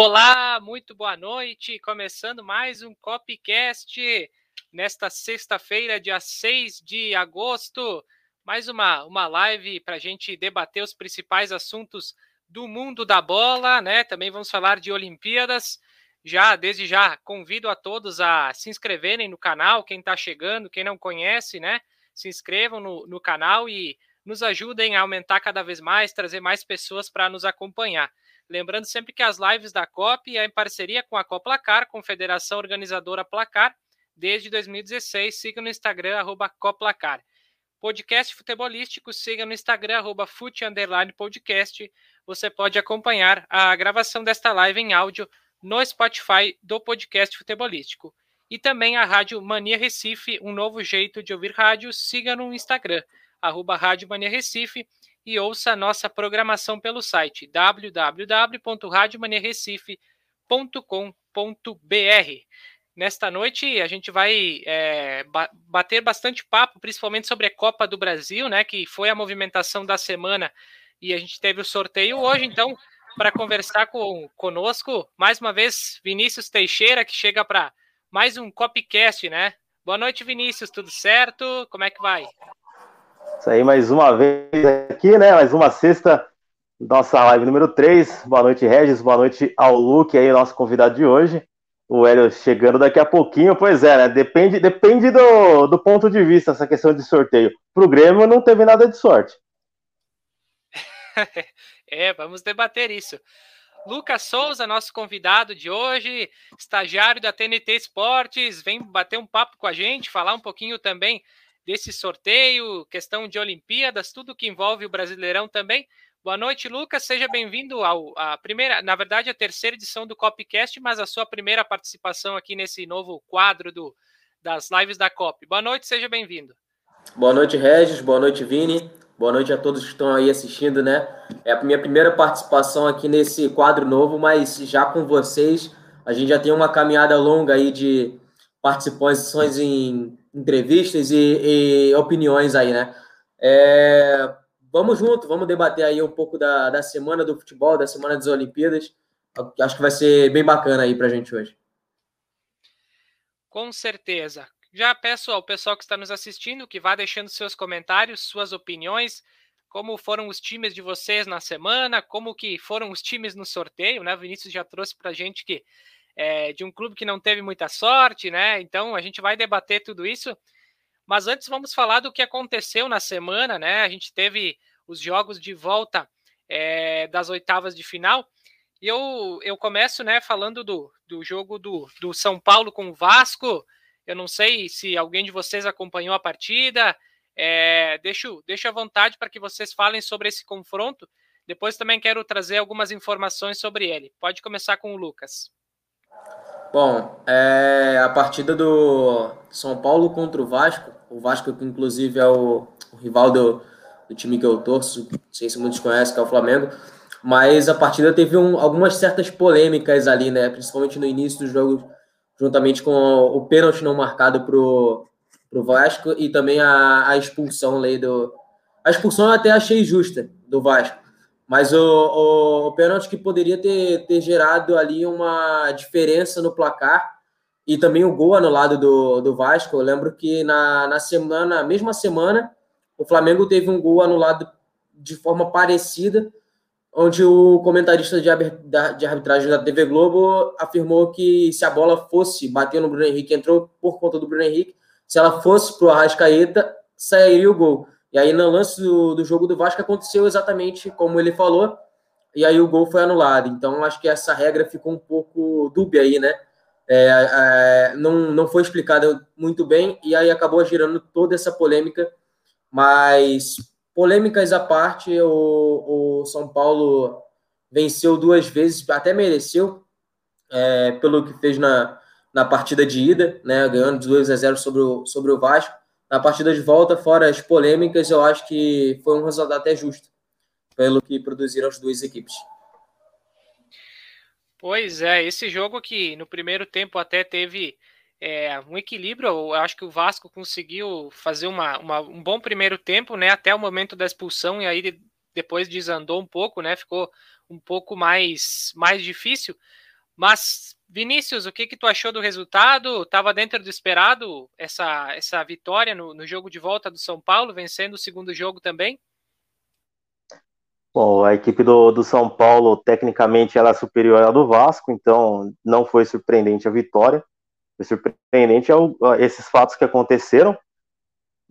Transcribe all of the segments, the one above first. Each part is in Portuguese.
Olá, muito boa noite. Começando mais um Copcast nesta sexta-feira, dia 6 de agosto. Mais uma, uma live para a gente debater os principais assuntos do mundo da bola, né? Também vamos falar de Olimpíadas. Já, desde já, convido a todos a se inscreverem no canal. Quem está chegando, quem não conhece, né? Se inscrevam no, no canal e nos ajudem a aumentar cada vez mais, trazer mais pessoas para nos acompanhar. Lembrando sempre que as lives da COP é em parceria com a Coplacar, Confederação Organizadora Placar, desde 2016. Siga no Instagram, arroba Coplacar. Podcast futebolístico, siga no Instagram, arroba fute, podcast. Você pode acompanhar a gravação desta live em áudio no Spotify do podcast futebolístico. E também a Rádio Mania Recife, um novo jeito de ouvir rádio. Siga no Instagram, arroba Rádio Mania Recife e ouça a nossa programação pelo site www.radiomaniarrecife.com.br. Nesta noite a gente vai é, bater bastante papo, principalmente sobre a Copa do Brasil, né? Que foi a movimentação da semana e a gente teve o sorteio hoje, então, para conversar com conosco, mais uma vez, Vinícius Teixeira, que chega para mais um Copcast, né? Boa noite, Vinícius, tudo certo? Como é que vai? Isso aí, mais uma vez aqui, né? Mais uma sexta, nossa live número 3. Boa noite, Regis. Boa noite ao Luke aí, nosso convidado de hoje. O Hélio chegando daqui a pouquinho. Pois é, né? Depende, depende do, do ponto de vista, essa questão de sorteio. Pro Grêmio não teve nada de sorte. é, vamos debater isso. Lucas Souza, nosso convidado de hoje, estagiário da TNT Esportes, vem bater um papo com a gente, falar um pouquinho também desse sorteio, questão de Olimpíadas, tudo que envolve o Brasileirão também. Boa noite, Lucas. Seja bem-vindo à primeira, na verdade, a terceira edição do Copcast, mas a sua primeira participação aqui nesse novo quadro do, das lives da Cop. Boa noite, seja bem-vindo. Boa noite, Regis. Boa noite, Vini. Boa noite a todos que estão aí assistindo, né? É a minha primeira participação aqui nesse quadro novo, mas já com vocês, a gente já tem uma caminhada longa aí de participações em entrevistas e, e opiniões aí, né? É, vamos junto, vamos debater aí um pouco da, da semana do futebol, da semana das Olimpíadas. Acho que vai ser bem bacana aí pra gente hoje. Com certeza. Já peço ao pessoal que está nos assistindo que vá deixando seus comentários, suas opiniões, como foram os times de vocês na semana, como que foram os times no sorteio, né? O Vinícius já trouxe para gente que é, de um clube que não teve muita sorte, né? Então a gente vai debater tudo isso. Mas antes vamos falar do que aconteceu na semana, né? A gente teve os jogos de volta é, das oitavas de final. E eu, eu começo, né, falando do, do jogo do, do São Paulo com o Vasco. Eu não sei se alguém de vocês acompanhou a partida. É, deixo, deixo à vontade para que vocês falem sobre esse confronto. Depois também quero trazer algumas informações sobre ele. Pode começar com o Lucas. Bom, é a partida do São Paulo contra o Vasco, o Vasco que inclusive é o, o rival do, do, time que eu torço, não sei se muitos conhecem, que é o Flamengo, mas a partida teve um, algumas certas polêmicas ali, né, principalmente no início do jogo, juntamente com o, o pênalti não marcado pro, pro Vasco e também a, a expulsão ali do... A expulsão eu até achei justa do Vasco, mas o, o, o pênalti que poderia ter, ter gerado ali uma diferença no placar e também o gol anulado do, do Vasco. Eu lembro que na, na semana, mesma semana, o Flamengo teve um gol anulado de forma parecida, onde o comentarista de, de arbitragem da TV Globo afirmou que se a bola fosse bater no Bruno Henrique, entrou por conta do Bruno Henrique, se ela fosse para o Arrascaeta, sairia o gol. E aí, no lance do, do jogo do Vasco, aconteceu exatamente como ele falou, e aí o gol foi anulado. Então, acho que essa regra ficou um pouco dúbia aí, né? É, é, não, não foi explicada muito bem, e aí acabou girando toda essa polêmica. Mas, polêmicas à parte, o, o São Paulo venceu duas vezes, até mereceu, é, pelo que fez na, na partida de ida, né? Ganhando 2 a 0 sobre o, sobre o Vasco na partida de volta, fora as polêmicas, eu acho que foi um resultado até justo, pelo que produziram as duas equipes. Pois é, esse jogo que no primeiro tempo até teve é, um equilíbrio, eu acho que o Vasco conseguiu fazer uma, uma, um bom primeiro tempo, né, até o momento da expulsão, e aí depois desandou um pouco, né, ficou um pouco mais, mais difícil, Mas, Vinícius, o que, que tu achou do resultado? Estava dentro do esperado essa, essa vitória no, no jogo de volta do São Paulo, vencendo o segundo jogo também? Bom, a equipe do, do São Paulo, tecnicamente, ela é superior à do Vasco, então não foi surpreendente a vitória. Foi surpreendente ao, esses fatos que aconteceram.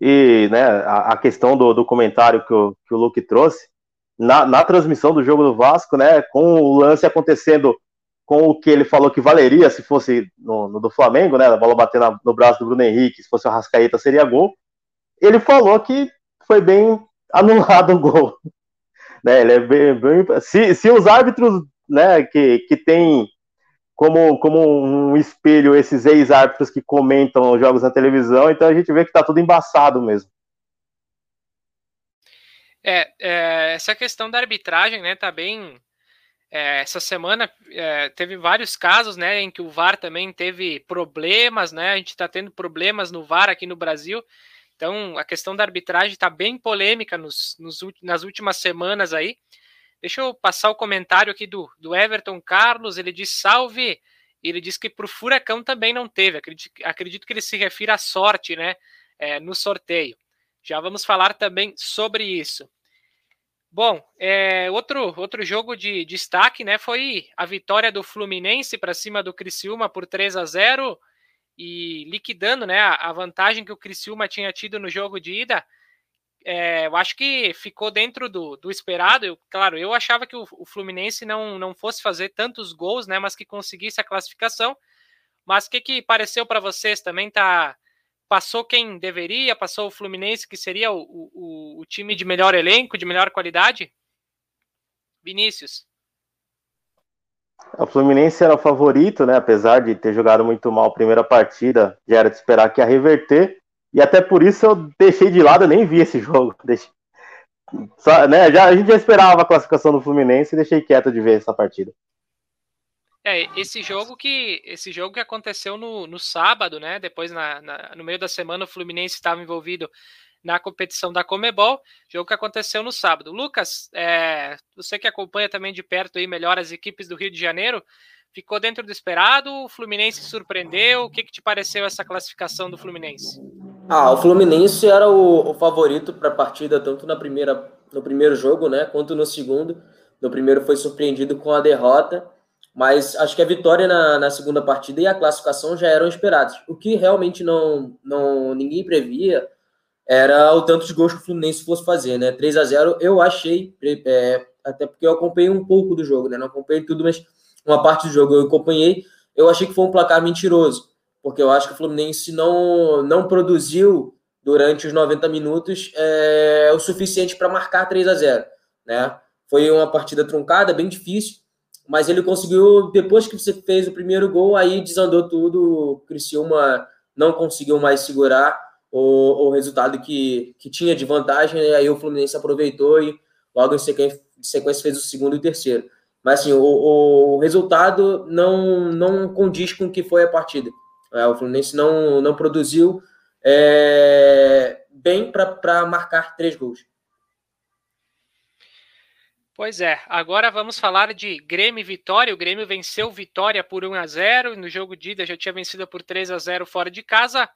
E né, a, a questão do, do, comentário que o, que o Luke trouxe, na, na, transmissão do jogo do Vasco, né, com o lance acontecendo com o que ele falou que valeria se fosse no, no do Flamengo, né, a bola bater na, no braço do Bruno Henrique, se fosse o Rascaeta seria gol. Ele falou que foi bem anulado o gol. Né, ele é bem, bem se, se os árbitros né, que, que tem como, como um espelho esses ex-árbitros que comentam os jogos na televisão, então a gente vê que está tudo embaçado mesmo. É, é, essa questão da arbitragem, né, tá bem. É, essa semana é, teve vários casos, né, em que o VAR também teve problemas, né, a gente está tendo problemas no VAR aqui no Brasil, então a questão da arbitragem está bem polêmica nos, nos, nas últimas semanas aí. Deixa eu passar o comentário aqui do, do Everton Carlos, ele diz salve, ele diz que para o Furacão também não teve, acredito, acredito que ele se refira à sorte, né, é, no sorteio. Já vamos falar também sobre isso. Bom, é, outro, outro jogo de destaque né, foi a vitória do Fluminense para cima do Criciúma por 3 a 0 e liquidando né, a vantagem que o Criciúma tinha tido no jogo de ida. É, eu acho que ficou dentro do, do esperado. Eu, claro, eu achava que o, o, Fluminense não, não fosse fazer tantos gols, né, mas que conseguisse a classificação. Mas o que, que pareceu para vocês? Também tá passou quem deveria, passou o Fluminense, que seria o, o, o time de melhor elenco, de melhor qualidade? Vinícius. O Fluminense era o favorito, né? Apesar de ter jogado muito mal a primeira partida, já era de esperar que ia reverter. E até por isso eu deixei de lado, eu nem vi esse jogo. Deixei... Só, né, já, a gente já esperava a classificação do Fluminense e deixei quieto de ver essa partida. É, esse jogo que esse jogo que aconteceu no, no sábado, né? Depois, na, na, no meio da semana, o Fluminense estava envolvido na competição da Comebol, jogo que aconteceu no sábado. Lucas, é, você que acompanha também de perto aí melhor as equipes do Rio de Janeiro, ficou dentro do esperado? O Fluminense surpreendeu? O que, que te pareceu essa classificação do Fluminense? Ah, o Fluminense era o, o favorito para a partida, tanto na primeira, no primeiro jogo, né, quanto no segundo. No primeiro foi surpreendido com a derrota mas acho que a vitória na, na, segunda partida e a classificação já eram esperados. O que realmente não, não ninguém previa era o tanto de gols que o Fluminense fosse fazer, né? 3 a 0 eu achei, é, até porque eu acompanhei um pouco do jogo, né? Não acompanhei tudo, mas uma parte do jogo eu acompanhei. Eu achei que foi um placar mentiroso, porque eu acho que o Fluminense não, não produziu durante os 90 minutos é, o suficiente para marcar 3 a 0 né? Foi uma partida truncada, bem difícil mas ele conseguiu, depois que você fez o primeiro gol, aí desandou tudo, o Criciúma não conseguiu mais segurar o, o resultado que, que tinha de vantagem, e aí o Fluminense aproveitou e logo em sequência, sequência fez o segundo e o terceiro. Mas assim, o, o resultado não, não condiz com o que foi a partida. É, o Fluminense não, não produziu é, bem para marcar três gols. Pois é, agora vamos falar de Grêmio e Vitória. O Grêmio venceu Vitória por 1 a 0 no jogo de ida já tinha vencido por 3 a 0 fora de casa.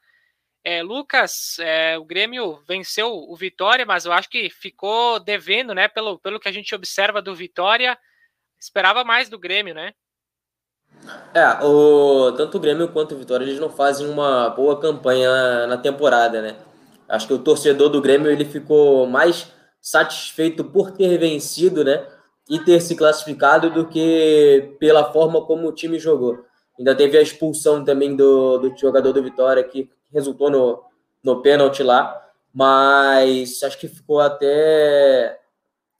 É, Lucas, é, o Grêmio venceu o Vitória, mas eu acho que ficou devendo, né? Pelo, pelo que a gente observa do Vitória, esperava mais do Grêmio, né? É, o, tanto o Grêmio quanto o Vitória, eles não fazem uma boa campanha na temporada, né? Acho que o torcedor do Grêmio ele ficou mais satisfeito por ter vencido, né? E ter se classificado do que pela forma como o time jogou. Ainda teve a expulsão também do, do jogador do Vitória, que resultou no, no pênalti lá, mas acho que ficou até,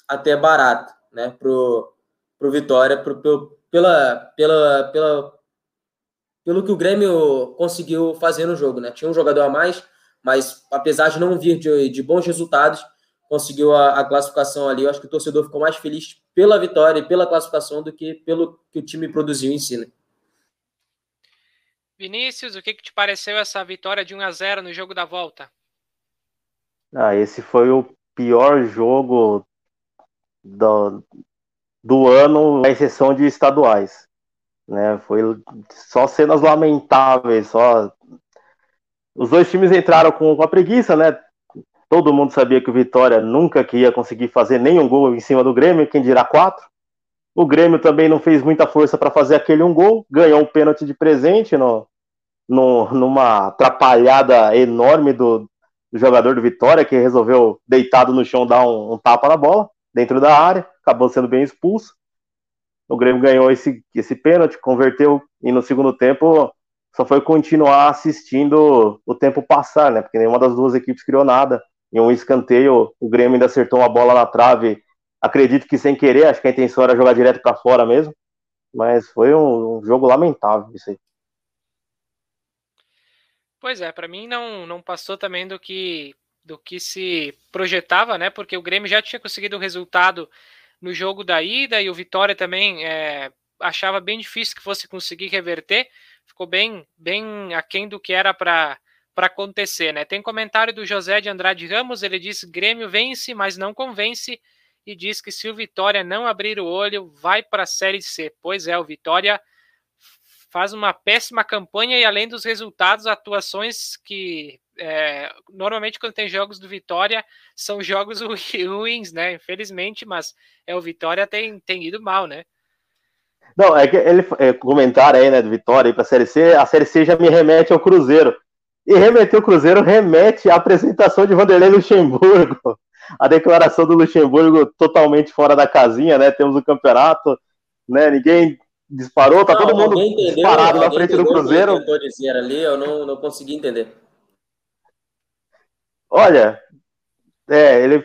até barato, né? Pro, pro Vitória, pro, pro, pela, pela, pela, pelo que o Grêmio conseguiu fazer no jogo, né? Tinha um jogador a mais, mas apesar de não vir de, de bons resultados, conseguiu a, a, classificação ali. Eu acho que o torcedor ficou mais feliz pela vitória e pela classificação do que pelo que o time produziu em si. Né? Vinícius, o que, que te pareceu essa vitória de 1 a 0 no jogo da volta? Ah, esse foi o pior jogo do, do ano, à exceção de estaduais. Né? Foi só cenas lamentáveis, só os dois times entraram com, com a preguiça, né? Todo mundo sabia que o Vitória nunca que ia conseguir fazer nenhum gol em cima do Grêmio, quem dirá quatro. O Grêmio também não fez muita força para fazer aquele um gol, ganhou um pênalti de presente no, no, numa atrapalhada enorme do, do, jogador do Vitória, que resolveu, deitado no chão, dar um, um tapa na bola dentro da área, acabou sendo bem expulso. O Grêmio ganhou esse, esse pênalti, converteu, e no segundo tempo só foi continuar assistindo o tempo passar, né? Porque nenhuma das duas equipes criou nada. Em um escanteio, o Grêmio ainda acertou uma bola na trave, acredito que sem querer, acho que a intenção era jogar direto para fora mesmo. Mas foi um, um, jogo lamentável isso aí. Pois é, para mim não, não passou também do que do que se projetava, né? Porque o Grêmio já tinha conseguido o resultado no jogo da ida e o Vitória também é, achava bem difícil que fosse conseguir reverter ficou bem, bem aquém do que era para para acontecer, né? Tem comentário do José de Andrade Ramos, ele diz: Grêmio vence, mas não convence, e diz que se o Vitória não abrir o olho, vai para a Série C. Pois é, o Vitória faz uma péssima campanha e além dos resultados, atuações que é, normalmente quando tem jogos do Vitória são jogos ruins, né? Infelizmente, mas é o Vitória tem, tem ido mal, né? Não, é que ele é, comentário aí, né, do Vitória aí pra Série C, a Série C já me remete ao Cruzeiro. E remeter o Cruzeiro remete à apresentação de Vanderlei Luxemburgo. A declaração do Luxemburgo totalmente fora da casinha, né? Temos o campeonato, né? Ninguém disparou, tá não, todo mundo entendeu, disparado na frente do Cruzeiro. Que dizer ali, eu não, não consegui entender. Olha, é, ele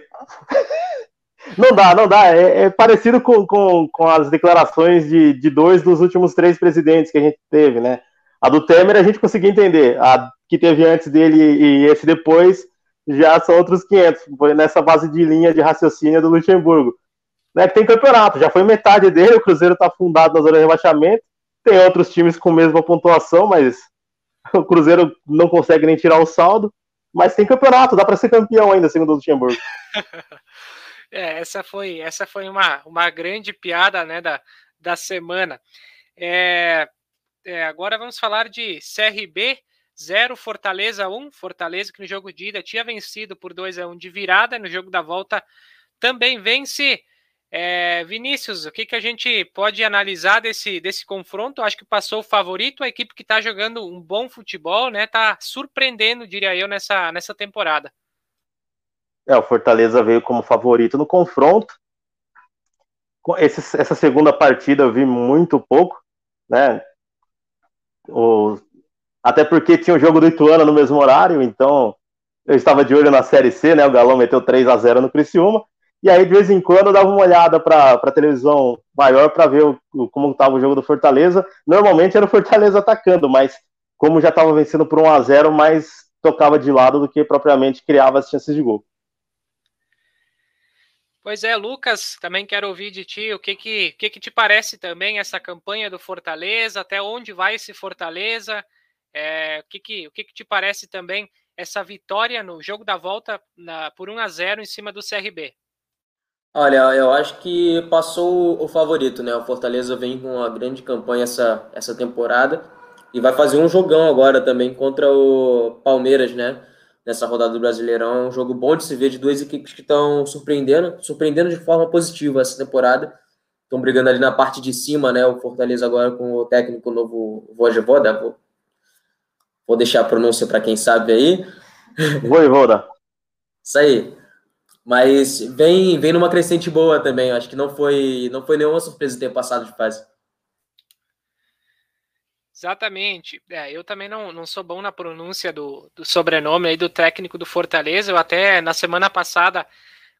não dá, não dá. É, é parecido com, com, com, as declarações de, de dois dos últimos três presidentes que a gente teve, né? A do Temer a gente conseguiu entender. A que teve antes dele e esse depois já são outros 500. Foi nessa base de linha de raciocínio do Luxemburgo. Né, que tem campeonato, já foi metade dele, o Cruzeiro está fundado na zona de rebaixamento. Tem outros times com mesma pontuação, mas o Cruzeiro não consegue nem tirar o saldo. Mas tem campeonato, dá para ser campeão ainda, segundo o Luxemburgo. É, essa foi, essa foi uma, uma grande piada né, da, da semana. É, é, agora vamos falar de CRB 0, Fortaleza 1. Fortaleza que no jogo de ida tinha vencido por 2 a 1 de virada, no jogo da volta também vence. É, Vinícius, o que, que a gente pode analisar desse, desse confronto? Acho que passou o favorito, a equipe que está jogando um bom futebol, né? Está surpreendendo, diria eu, nessa, nessa temporada. É, o Fortaleza veio como favorito no confronto. Esse, essa segunda partida eu vi muito pouco, né? O, até porque tinha o jogo do Ituano no mesmo horário, então eu estava de olho na Série C, né? O Galão meteu 3 a 0 no Criciúma. E aí, de vez em quando, eu dava uma olhada para a televisão maior para ver o, como estava o jogo do Fortaleza. Normalmente era o Fortaleza atacando, mas como já estava vencendo por 1 a 0 mais tocava de lado do que propriamente criava as chances de gol. Pois é, Lucas, também quero ouvir de ti o que que, que que te parece também essa campanha do Fortaleza, até onde vai esse Fortaleza, é, o, que que, o que que te parece também essa vitória no jogo da volta na, por 1 a 0 em cima do CRB? Olha, eu acho que passou o favorito, né? O Fortaleza vem com uma grande campanha essa, essa temporada e vai fazer um jogão agora também contra o Palmeiras, né? nessa rodada do Brasileirão. É um jogo bom de se ver de duas equipes que estão surpreendendo, surpreendendo de forma positiva essa temporada. Estão brigando ali na parte de cima, né? O Fortaleza agora com o técnico novo Vojevoda. Vou, deixar a pronúncia para quem sabe aí. Vojevoda. Isso aí. Mas vem, vem numa crescente boa também. Acho que não foi, não foi nenhuma surpresa ter passado de fase. Exatamente. É, eu também não, não sou bom na pronúncia do, do sobrenome aí do técnico do Fortaleza. Eu até na semana passada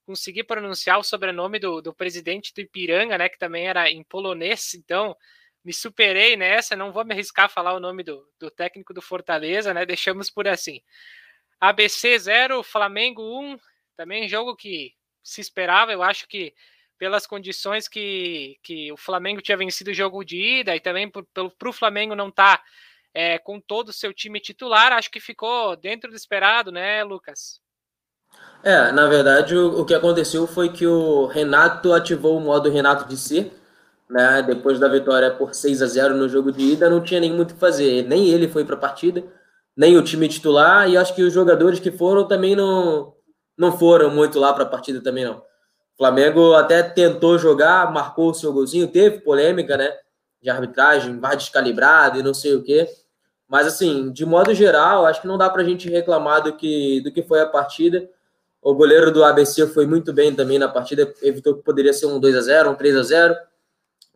consegui pronunciar o sobrenome do, do presidente do Ipiranga, né? Que também era em polonês, então me superei nessa. Não vou me arriscar a falar o nome do, do técnico do Fortaleza, né? Deixamos por assim. ABC 0, Flamengo 1. Também jogo que se esperava. Eu acho que pelas condições que, que o Flamengo tinha vencido o jogo de ida e também para o Flamengo não estar tá, é, com todo o seu time titular, acho que ficou dentro do esperado, né, Lucas? É, na verdade, o, o que aconteceu foi que o Renato ativou o modo Renato de ser, né? Depois da vitória por 6 a 0 no jogo de ida, não tinha nem muito o que fazer. Nem ele foi para a partida, nem o time titular, e acho que os jogadores que foram também não, não foram muito lá para a partida também não. O Flamengo até tentou jogar, marcou o seu golzinho, teve polêmica, né? De arbitragem, vai descalibrado e não sei o quê. Mas, assim, de modo geral, acho que não dá para a gente reclamar do que, do que foi a partida. O goleiro do ABC foi muito bem também na partida, evitou que poderia ser um 2 a 0 um 3 a 0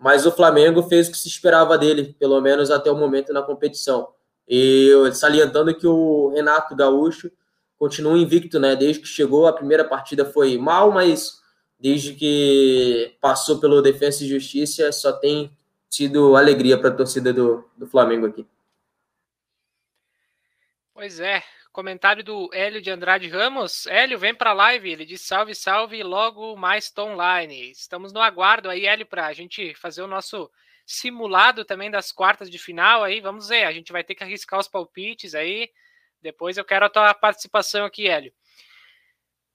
mas o Flamengo fez o que se esperava dele, pelo menos até o momento na competição. E salientando que o Renato Gaúcho continua invicto, né? Desde que chegou, a primeira partida foi mal, mas desde que passou pelo Defensa e Justiça, só tem sido alegria para a torcida do, do Flamengo aqui. Pois é, comentário do Hélio de Andrade Ramos. Hélio, vem para a live. Ele diz salve, salve, logo mais estou online. Estamos no aguardo aí, Hélio, para a gente fazer o nosso simulado também das quartas de final aí. Vamos ver, a gente vai ter que arriscar os palpites aí. Depois eu quero a tua participação aqui, Hélio.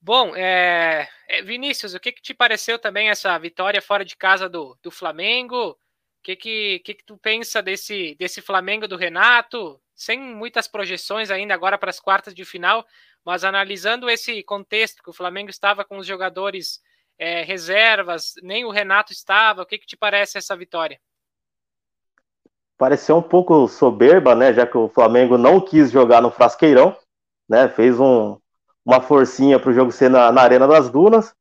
Bom, é... Vinícius, o que, que te pareceu também essa vitória fora de casa do, do Flamengo? O que, que, que, que tu pensa desse, desse Flamengo do Renato? Sem muitas projeções ainda agora para as quartas de final, mas analisando esse contexto que o Flamengo estava com os jogadores é, reservas, nem o Renato estava, o que, que te parece essa vitória? Pareceu um pouco soberba, né? Já que o Flamengo não quis jogar no Frasqueirão, né? Fez um, uma forcinha para o jogo ser na, na Arena das Dunas,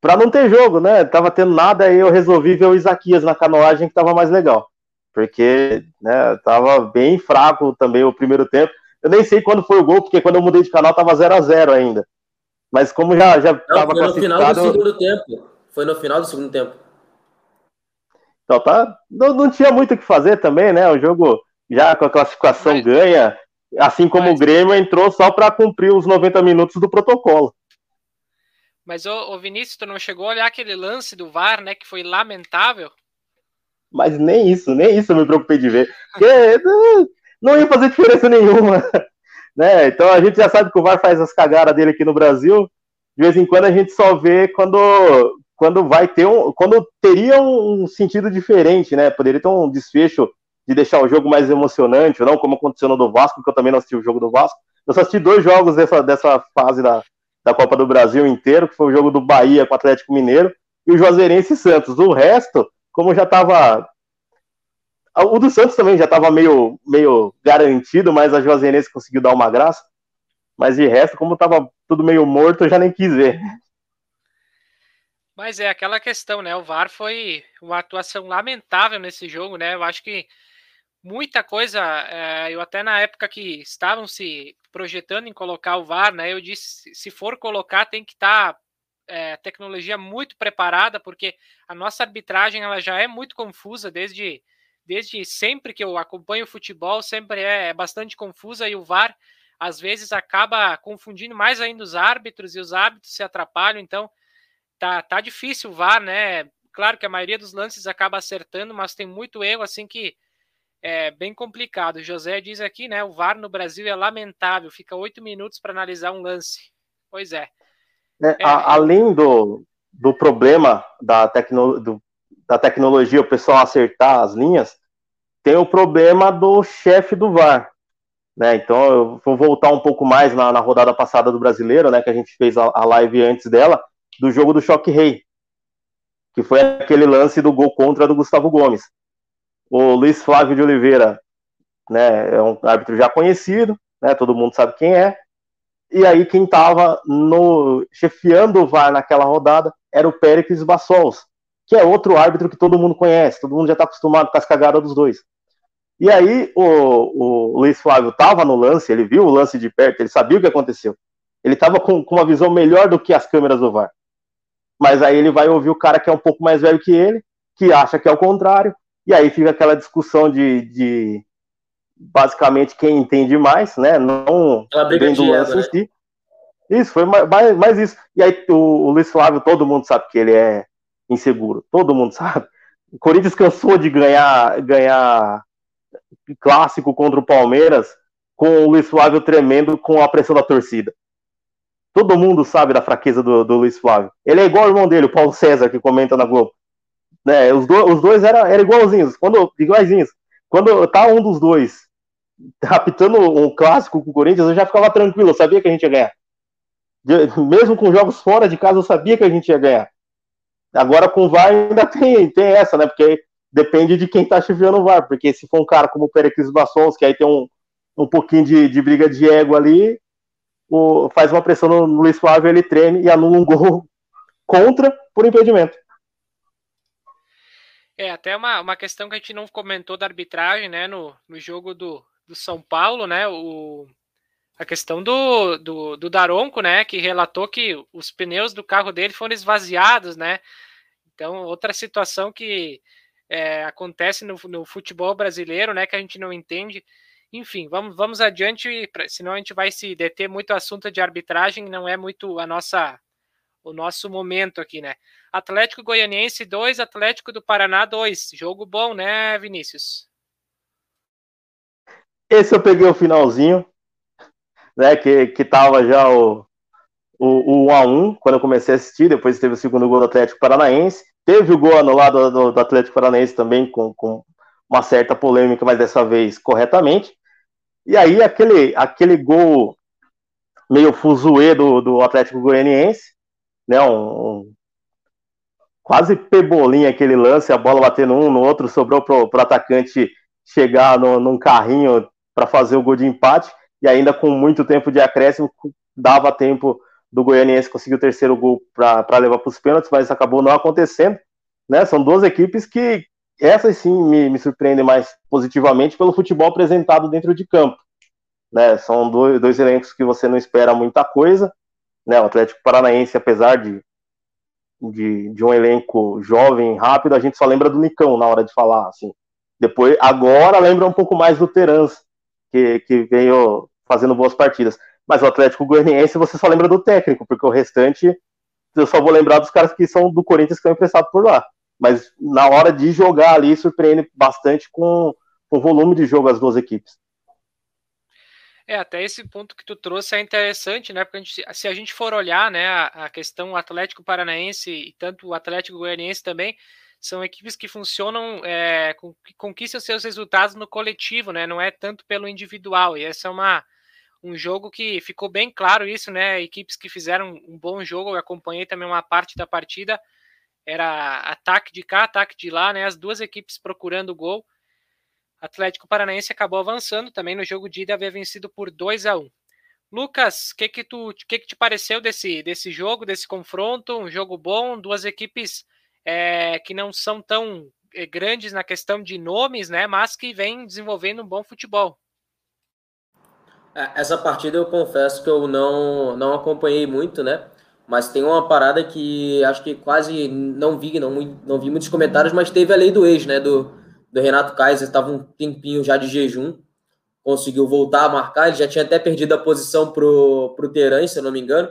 para não ter jogo, né? Tava tendo nada, aí eu resolvi ver o Isaquias na canoagem que tava mais legal porque né, tava bem fraco também o primeiro tempo. Eu nem sei quando foi o gol, porque quando eu mudei de canal tava 0 a 0 ainda. Mas como já já estava Foi no final do segundo tempo. Foi no final do segundo tempo. Então tá, não, não tinha muito o que fazer também, né? O jogo já com a classificação Mas... ganha, assim como Mas... o Grêmio entrou só para cumprir os 90 minutos do protocolo. Mas o, o Vinícius, tu não chegou a olhar aquele lance do VAR, né, que foi lamentável? Mas nem isso, nem isso eu me preocupei de ver. Porque não ia fazer diferença nenhuma. Né? Então a gente já sabe que o VAR faz as cagadas dele aqui no Brasil. De vez em quando a gente só vê quando, quando vai ter um. Quando teria um sentido diferente, né? Poderia ter um desfecho de deixar o jogo mais emocionante, ou não, como aconteceu no do Vasco, que eu também não assisti o jogo do Vasco. Eu só assisti dois jogos dessa, dessa fase da, da Copa do Brasil inteiro, que foi o jogo do Bahia com o Atlético Mineiro e o Juazeirense Santos. O resto, como já estava. O do Santos também já estava meio, meio garantido, mas a Juazeirense conseguiu dar uma graça. Mas de resto, como estava tudo meio morto, eu já nem quis ver. Mas é aquela questão, né? O VAR foi uma atuação lamentável nesse jogo, né? Eu acho que muita coisa, é, eu até na época que estavam se projetando em colocar o VAR, né? Eu disse, se for colocar, tem que estar tá é, tecnologia muito preparada, porque a nossa arbitragem ela já é muito confusa desde, desde sempre que eu acompanho o futebol, sempre é, é bastante confusa e o VAR às vezes acaba confundindo mais ainda os árbitros e os árbitros se atrapalham, então tá, tá difícil o VAR, né? Claro que a maioria dos lances acaba acertando, mas tem muito erro assim que é bem complicado. José diz aqui, né? O VAR no Brasil é lamentável, fica oito minutos para analisar um lance. Pois é. É, é. A, além do, do problema da, tecno, do, da tecnologia, o pessoal acertar as linhas, tem o problema do chefe do VAR. Né? Então, eu vou voltar um pouco mais na, na rodada passada do brasileiro, né, que a gente fez a, a live antes dela, do jogo do Choque Rei, que foi aquele lance do gol contra do Gustavo Gomes. O Luiz Flávio de Oliveira né, é um árbitro já conhecido, né, todo mundo sabe quem é, e aí quem estava chefiando o VAR naquela rodada era o Péricles Bassols, que é outro árbitro que todo mundo conhece, todo mundo já está acostumado com as cagadas dos dois. E aí o, o Luiz Flávio estava no lance, ele viu o lance de perto, ele sabia o que aconteceu. Ele estava com, com uma visão melhor do que as câmeras do VAR. Mas aí ele vai ouvir o cara que é um pouco mais velho que ele, que acha que é o contrário, e aí fica aquela discussão de, de basicamente quem entende mais, né? Não vem do lance né? em si. Isso, foi mais, mais isso. E aí o, o, Luiz Flávio, todo mundo sabe que ele é inseguro. Todo mundo sabe. O Corinthians cansou de ganhar, ganhar clássico contra o Palmeiras com o Luiz Flávio tremendo com a pressão da torcida. Todo mundo sabe da fraqueza do, do Luiz Flávio. Ele é igual ao irmão dele, o Paulo César, que comenta na Globo. Né? Os, do, os dois eram era igualzinhos, quando, iguaizinhos. Quando tá um dos dois rapitando um clássico com o Corinthians, eu já ficava tranquilo, eu sabia que a gente ia ganhar. Mesmo com jogos fora de casa, eu sabia que a gente ia ganhar. Agora com o VAR ainda tem, tem essa, né? Porque depende de quem tá chefiando o VAR. Porque se for um cara como o Pericles Bassons, que aí tem um, um pouquinho de, de briga de ego ali, o, faz uma pressão no, no Luiz Flávio, ele treme e anula um gol contra por impedimento. É, até uma, uma questão que a gente não comentou da arbitragem, né, no, no jogo do, do São Paulo, né, o, a questão do, do, do Daronco, né, que relatou que os pneus do carro dele foram esvaziados, né, então outra situação que é, acontece no, no futebol brasileiro, né, que a gente não entende, enfim, vamos, vamos adiante, senão a gente vai se deter muito assunto de arbitragem, não é muito a nossa o nosso momento aqui, né? Atlético Goianiense 2, Atlético do Paraná 2. Jogo bom, né, Vinícius? Esse eu peguei o finalzinho, né, que, que tava já o, o, o 1 a 1 quando eu comecei a assistir, depois teve o segundo gol do Atlético Paranaense, teve o gol anulado do, do Atlético Paranaense também com, com uma certa polêmica, mas dessa vez corretamente. E aí aquele, aquele gol meio fuzuê do, do Atlético Goianiense, né, um, um quase pebolinha aquele lance, a bola batendo um no outro, sobrou pro, pro atacante chegar no, num carrinho para fazer o gol de empate, e ainda com muito tempo de acréscimo, dava tempo do Goianiense conseguir o terceiro gol para levar para os pênaltis, mas acabou não acontecendo. Né? São duas equipes que, essas sim me, me surpreendem mais positivamente pelo futebol apresentado dentro de campo. Né? São dois, dois elencos que você não espera muita coisa. Né? O Atlético Paranaense, apesar de, de, de um elenco jovem, rápido, a gente só lembra do Nicão na hora de falar. Assim. Depois, agora lembra um pouco mais do Terans, que, que veio fazendo boas partidas. Mas o Atlético Goianiense você só lembra do técnico, porque o restante eu só vou lembrar dos caras que são do Corinthians que estão emprestados por lá mas na hora de jogar ali surpreende bastante com, com o volume de jogo as duas equipes. É, até esse ponto que tu trouxe é interessante, né? Porque a gente, se a gente for olhar, né, a, a questão Atlético Paranaense e tanto o Atlético Goianiense também, são equipes que funcionam, é, com, que conquistam seus resultados no coletivo, né? Não é tanto pelo individual. E essa é uma, um jogo que ficou bem claro isso, né? Equipes que fizeram um bom jogo, eu acompanhei também uma parte da partida era ataque de cá, ataque de lá, né? As duas equipes procurando gol. Atlético Paranaense acabou avançando também no jogo de ida, havia vencido por 2 a 1. Lucas, o que que tu, que que te pareceu desse desse jogo, desse confronto? Um jogo bom, duas equipes é, que não são tão é, grandes na questão de nomes, né? Mas que vêm desenvolvendo um bom futebol. É, essa partida eu confesso que eu não não acompanhei muito, né? Mas tem uma parada que acho que quase não vi, não, não vi muitos comentários, mas teve a lei do ex, né? Do, do Renato Kaiser, estava um tempinho já de jejum, conseguiu voltar a marcar, ele já tinha até perdido a posição pro, pro Teran, se eu não me engano,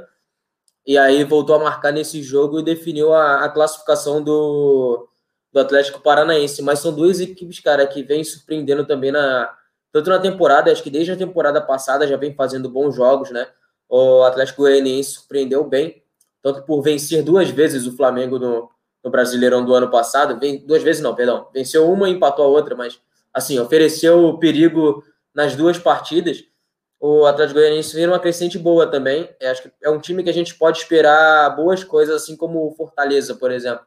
e aí voltou a marcar nesse jogo e definiu a, a classificação do, do Atlético Paranaense. Mas são duas equipes, cara, que vêm surpreendendo também na tanto na temporada, acho que desde a temporada passada já vem fazendo bons jogos, né? O Atlético Goianiense surpreendeu bem tanto por vencer duas vezes o Flamengo no, no Brasileirão do ano passado, vem, duas vezes não, perdão, venceu uma e empatou a outra, mas assim, ofereceu perigo nas duas partidas. O Atlético Goianiense vira uma crescente boa também. Eu acho que é um time que a gente pode esperar boas coisas, assim como o Fortaleza, por exemplo.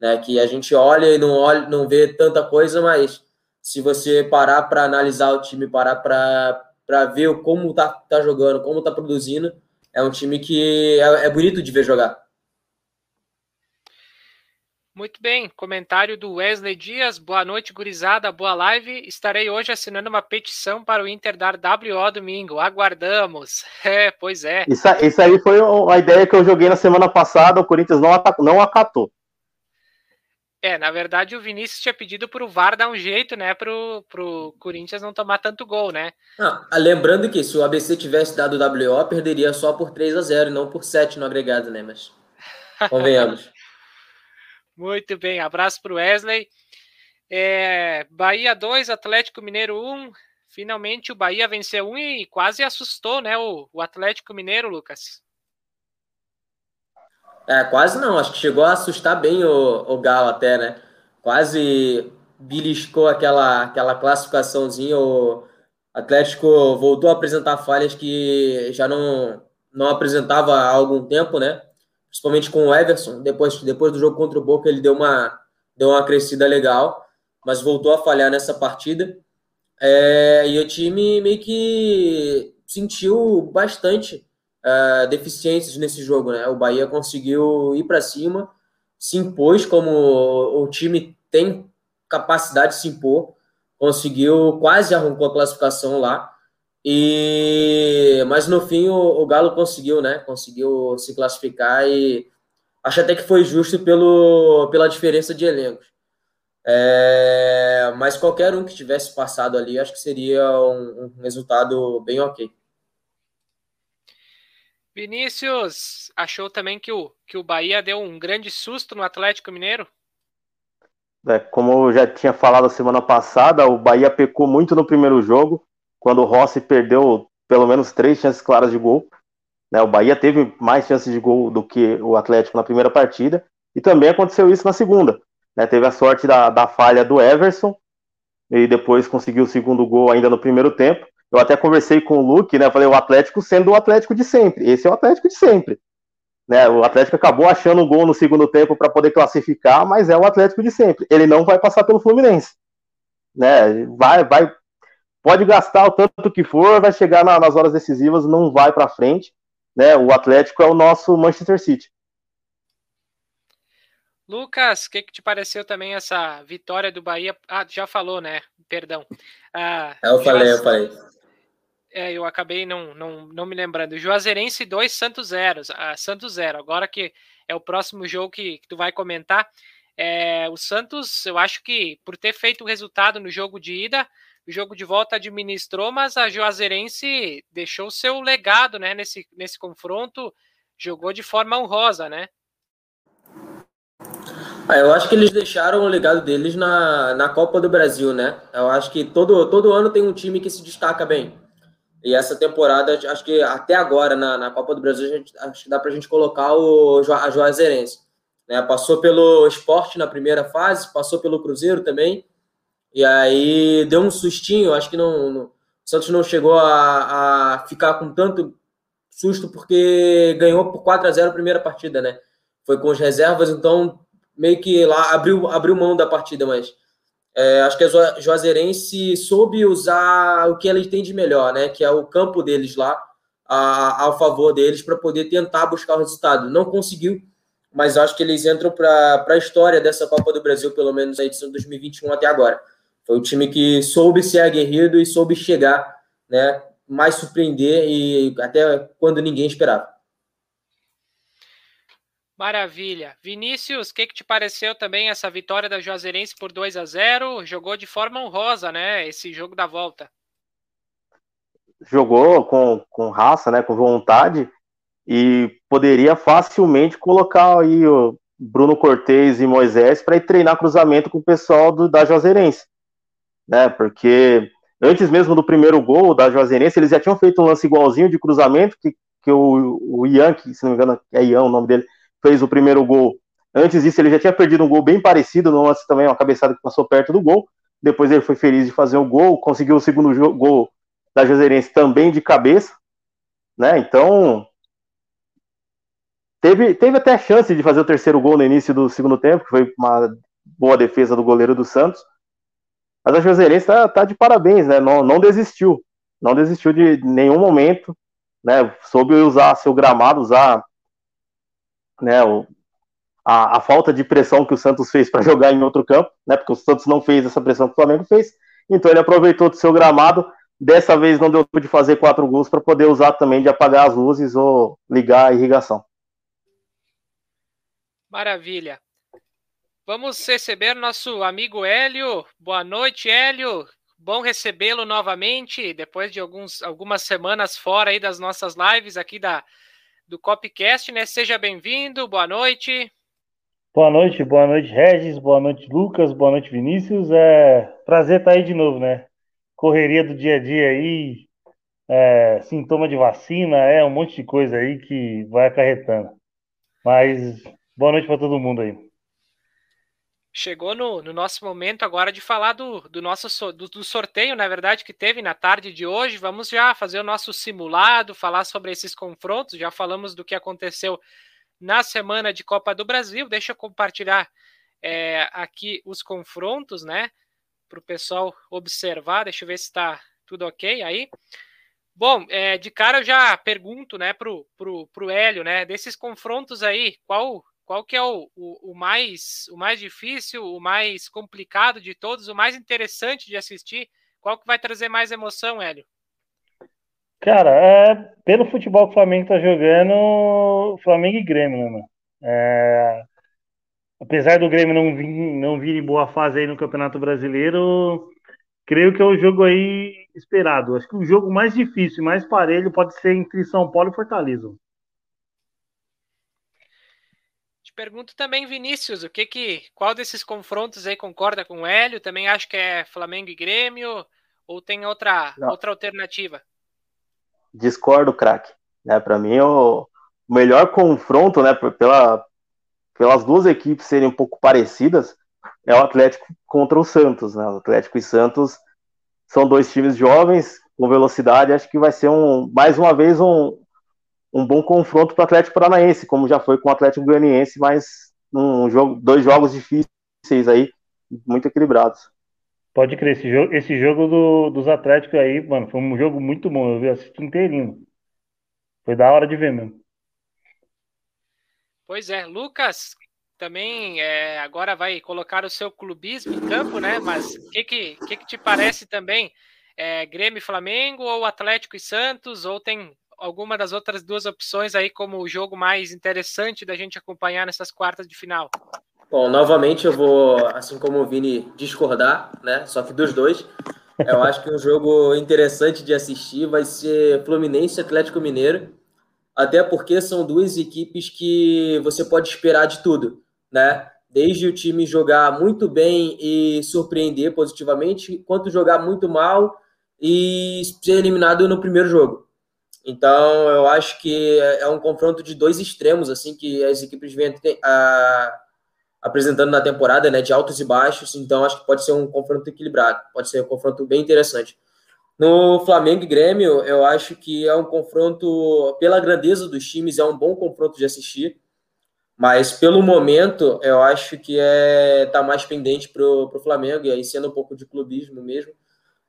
Né? Que a gente olha e não olha, não vê tanta coisa, mas se você parar para analisar o time, parar para ver como tá, tá jogando, como tá produzindo, é um time que é, é bonito de ver jogar. Muito bem, comentário do Wesley Dias. Boa noite, gurizada, boa live. Estarei hoje assinando uma petição para o Inter dar WO domingo. Aguardamos. É, pois é. Isso, isso aí foi a ideia que eu joguei na semana passada. O Corinthians não, não acatou. É, na verdade o Vinícius tinha pedido pro VAR dar um jeito, né, pro, pro Corinthians não tomar tanto gol, né? Ah, lembrando que se o ABC tivesse dado WO, perderia só por 3 a 0 e não por 7 no agregado, né, mas convenhamos. Muito bem, abraço pro Wesley. É, Bahia 2, Atlético Mineiro 1. Finalmente o Bahia venceu um e quase assustou, né, o, o Atlético Mineiro, Lucas. É, quase não. Acho que chegou a assustar bem o, o Galo até, né? quase beliscou aquela, aquela classificaçãozinha. O Atlético voltou a apresentar falhas que já não, não apresentava há algum tempo, né? Principalmente com o Everson. Depois, depois do jogo contra o Boca, ele deu uma, deu uma crescida legal, mas voltou a falhar nessa partida. É, e o time meio que sentiu bastante uh, deficiências nesse jogo, né? O Bahia conseguiu ir para cima, se impôs como o time tem capacidade de se impor, conseguiu quase arrancou a classificação lá. E mas no fim o, o, Galo conseguiu, né? Conseguiu se classificar e acho até que foi justo pelo, pela diferença de elencos. É, mas qualquer um que tivesse passado ali, acho que seria um, um resultado bem ok. Vinícius, achou também que o, que o Bahia deu um grande susto no Atlético Mineiro? É, como eu já tinha falado semana passada, o Bahia pecou muito no primeiro jogo, quando o Rossi perdeu pelo menos três chances claras de gol. Né, o Bahia teve mais chances de gol do que o Atlético na primeira partida, e também aconteceu isso na segunda. Né, teve a sorte da, da falha do Everson, e depois conseguiu o segundo gol ainda no primeiro tempo. Eu até conversei com o Luke, né? Falei, o Atlético sendo o Atlético de sempre. Esse é o Atlético de sempre. Né, o Atlético acabou achando um gol no segundo tempo para poder classificar, mas é o Atlético de sempre. Ele não vai passar pelo Fluminense. Né, vai, vai, pode gastar o tanto que for, vai chegar na, nas horas decisivas, não vai para frente. Né, o Atlético é o nosso Manchester City. Lucas, o que, que te pareceu também essa vitória do Bahia? Ah, já falou, né? Perdão. Ah, eu falei, eu falei. É, eu acabei não, não, não me lembrando. Juazeirense 2, Santos 0. Ah, Santos 0. Agora que é o próximo jogo que, que tu vai comentar. É, o Santos, eu acho que por ter feito o resultado no jogo de ida, o jogo de volta administrou, mas a Juazeirense deixou seu legado né, nesse, nesse confronto, jogou de forma honrosa, né? Ah, eu acho que eles deixaram o legado deles na, na Copa do Brasil, né? Eu acho que todo, todo ano tem um time que se destaca bem. E essa temporada, acho que até agora, na, na Copa do Brasil, gente, acho que dá para a gente colocar o, a Juazeirense. Né? Passou pelo esporte na primeira fase, passou pelo Cruzeiro também. E aí deu um sustinho, acho que não, não o Santos não chegou a, a, ficar com tanto susto porque ganhou por 4 a 0 a primeira partida, né? Foi com as reservas, então meio que lá abriu, abriu mão da partida, mas é, acho que a Juazeirense soube usar o que eles têm de melhor, né? Que é o campo deles lá, a, ao favor deles, para poder tentar buscar o resultado. Não conseguiu, mas acho que eles entram para a história dessa Copa do Brasil, pelo menos a edição 2021 até agora. Foi o time que soube ser aguerrido e soube chegar, né? Mais surpreender e até quando ninguém esperava. Maravilha. Vinícius, o que, que te pareceu também essa vitória da Juazeirense por 2 a 0 Jogou de forma honrosa, né? Esse jogo da volta. Jogou com, com raça, né? Com vontade. E poderia facilmente colocar aí o Bruno Cortez e Moisés para ir treinar cruzamento com o pessoal do, da Juazeirense. Né? Porque antes mesmo do primeiro gol da Juazeirense, eles já tinham feito um lance igualzinho de cruzamento que, que o, o Ian, que se não me engano é Ian o nome dele, fez o primeiro gol. Antes disso, ele já tinha perdido um gol bem parecido, no lance também, uma cabeçada que passou perto do gol. Depois ele foi feliz de fazer o gol, conseguiu o segundo gol da Juazeirense também de cabeça, né? Então, teve, teve até chance de fazer o terceiro gol no início do segundo tempo, que foi uma boa defesa do goleiro do Santos. Mas a Juazeirense tá, tá de parabéns, né? Não, não desistiu, não desistiu de nenhum momento, né? Soube usar seu gramado, usar né, o, a, a, falta de pressão que o Santos fez para jogar em outro campo, né, porque o Santos não fez essa pressão que o Flamengo fez, então ele aproveitou do seu gramado, dessa vez não deu tempo de fazer quatro gols para poder usar também de apagar as luzes ou ligar a irrigação. Maravilha. Vamos receber nosso amigo Hélio. Boa noite, Hélio. Bom recebê-lo novamente, depois de alguns, algumas semanas fora aí das nossas lives aqui da, do Copcast, né? Seja bem-vindo, boa noite. Boa noite, boa noite, Regis, boa noite, Lucas, boa noite, Vinícius. É prazer estar aí de novo, né? Correria do dia a dia aí, é, sintoma de vacina, é um monte de coisa aí que vai acarretando. Mas boa noite para todo mundo aí. Chegou no, no, nosso momento agora de falar do, do nosso do, do, sorteio, na verdade, que teve na tarde de hoje. Vamos já fazer o nosso simulado, falar sobre esses confrontos. Já falamos do que aconteceu na semana de Copa do Brasil. Deixa eu compartilhar é, aqui os confrontos, né? Para o pessoal observar. Deixa eu ver se está tudo ok aí. Bom, é, de cara eu já pergunto, né, pro, pro, pro Hélio, né, desses confrontos aí, qual qual que é o, o, o, mais o mais difícil, o mais complicado de todos, o mais interessante de assistir? Qual que vai trazer mais emoção, Hélio? Cara, é, pelo futebol que o Flamengo tá jogando, Flamengo e Grêmio, né, mano? É, apesar do Grêmio não vir, não vir em boa fase aí no Campeonato Brasileiro, creio que é o jogo aí esperado. Acho que o jogo mais difícil mais parelho pode ser entre São Paulo e Fortaleza. Pergunto também, Vinícius, o que que, qual desses confrontos aí concorda com o Hélio? Também acho que é Flamengo e Grêmio ou tem outra outra alternativa? Discordo, craque. Né, para mim o melhor confronto, né, pela pelas duas equipes serem um pouco parecidas, é o Atlético contra o Santos, né? O Atlético e Santos são dois times jovens com velocidade, acho que vai ser um mais uma vez um, um bom confronto para o Atlético Paranaense, como já foi com o Atlético Goianiense, mas um jogo, dois jogos difíceis aí, muito equilibrados. Pode crer, esse jogo, esse jogo do, dos Atléticos aí, mano, foi um jogo muito bom, eu vi assisti inteirinho. Foi da hora de ver mesmo. Pois é, Lucas também é, agora vai colocar o seu clubismo em campo, né? Mas o que, que, que, que te parece também? É, Grêmio e Flamengo ou Atlético e Santos? Ou tem alguma das outras duas opções aí como o jogo mais interessante da gente acompanhar nessas quartas de final? Bom, novamente eu vou, assim como o Vini, discordar, né? Só que dos dois. Eu acho que um jogo interessante de assistir vai ser Fluminense e Atlético Mineiro, até porque são duas equipes que você pode esperar de tudo, né? Desde o time jogar muito bem e surpreender positivamente, quanto jogar muito mal e ser eliminado no primeiro jogo. Então, eu acho que é um confronto de dois extremos, assim, que as equipes vêm a, apresentando na temporada, né, de altos e baixos. Então, acho que pode ser um confronto equilibrado, pode ser um confronto bem interessante. No Flamengo e Grêmio, eu acho que é um confronto, pela grandeza dos times, é um bom confronto de assistir. Mas pelo momento, eu acho que é tá mais pendente para o Flamengo, e aí sendo um pouco de clubismo mesmo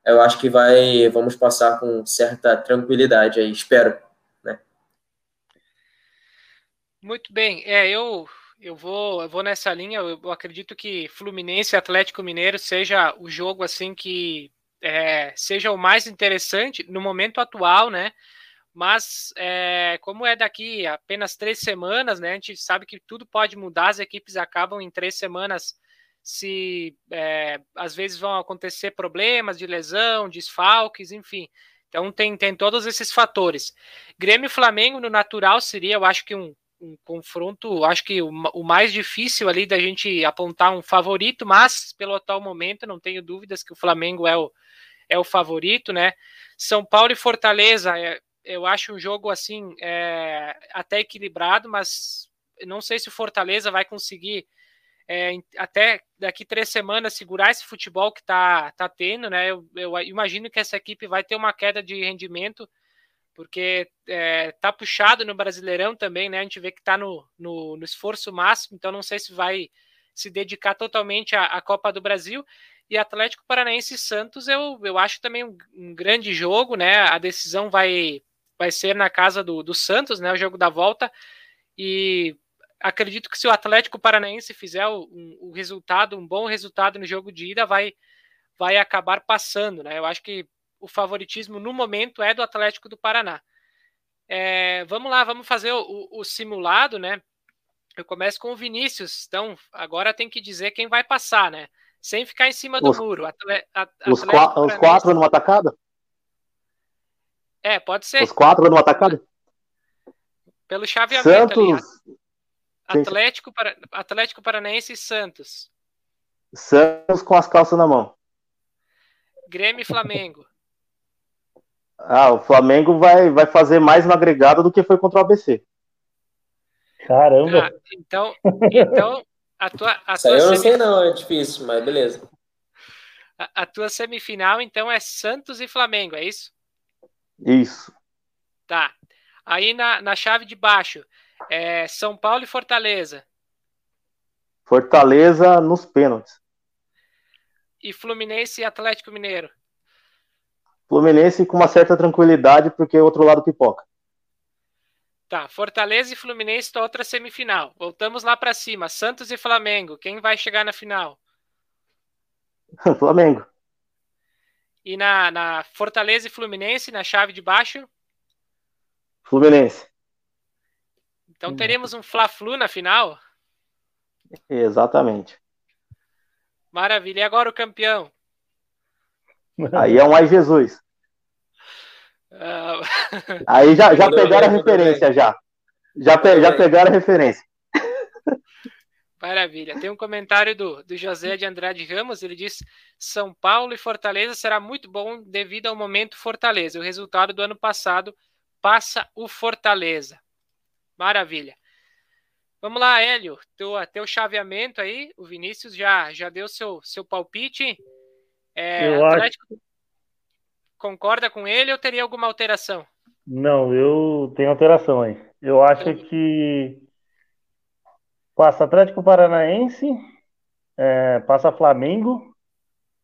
eu acho que vai vamos passar com certa tranquilidade aí, espero, né? Muito bem, é eu eu vou eu vou nessa linha. Eu, acredito que Fluminense e Atlético Mineiro seja o jogo assim que é, seja o mais interessante no momento atual, né? Mas é, como é daqui apenas três semanas, né? A gente sabe que tudo pode mudar. As equipes acabam em três semanas se é, às vezes vão acontecer problemas de lesão, desfalques, enfim. Então tem, tem todos esses fatores. Grêmio e Flamengo no natural seria, eu acho que um, um confronto, acho que o, o, mais difícil ali da gente apontar um favorito, mas pelo atual momento não tenho dúvidas que o Flamengo é o, é o favorito, né? São Paulo e Fortaleza, é, eu acho um jogo assim é, até equilibrado, mas não sei se o Fortaleza vai conseguir é, até daqui três semanas segurar esse futebol que está tá tendo, né? Eu, eu, imagino que essa equipe vai ter uma queda de rendimento, porque é, tá puxado no Brasileirão também, né? A gente vê que está no, no, no, esforço máximo, então não sei se vai se dedicar totalmente à, à, Copa do Brasil. E Atlético Paranaense e Santos, eu, eu acho também um, um grande jogo, né? A decisão vai, vai ser na casa do, do Santos, né? O jogo da volta. E acredito que se o Atlético Paranaense fizer o, um, o, resultado, um bom resultado no jogo de ida, vai, vai acabar passando, né? Eu acho que o favoritismo no momento é do Atlético do Paraná. É, vamos lá, vamos fazer o, o, simulado, né? Eu começo com o Vinícius, então agora tem que dizer quem vai passar, né? Sem ficar em cima do os, muro. Atle, os, qua, os quatro numa atacada? É, pode ser. Os quatro numa atacada? Pelo chaveamento Santos, ali. Atlético, para... Atlético Paranaense e Santos. Santos com as calças na mão. Grêmio e Flamengo. Ah, o Flamengo vai, vai fazer mais no agregado do que foi contra o ABC. Caramba! Ah, então, então a tua, a aí eu não sei não, é difícil, mas beleza. A, a, tua semifinal, então, é Santos e Flamengo, é isso? Isso. Tá. Aí na, na chave de baixo, é São Paulo e Fortaleza. Fortaleza nos pênaltis. E Fluminense e Atlético Mineiro. Fluminense com uma certa tranquilidade, porque o outro lado pipoca. Tá, Fortaleza e Fluminense da outra semifinal. Voltamos lá para cima. Santos e Flamengo. Quem vai chegar na final? Flamengo. E na, na Fortaleza e Fluminense, na chave de baixo? Fluminense. Então teremos um Fla-Flu na final? Exatamente. Maravilha. E agora o campeão? Aí é um Ai Jesus. Uh... Aí já, já pegaram a referência, já. Já, pe já pegaram a referência. Maravilha. Tem um comentário do, do José de Andrade Ramos. Ele diz: São Paulo e Fortaleza será muito bom devido ao momento Fortaleza. O resultado do ano passado passa o Fortaleza. Maravilha. Vamos lá, Hélio. Teu, teu chaveamento aí. O Vinícius já, já deu seu, seu palpite. É, eu Atlético acho... concorda com ele ou teria alguma alteração? Não, eu tenho alteração aí. Eu acho que Passa Atlético Paranaense, é, passa Flamengo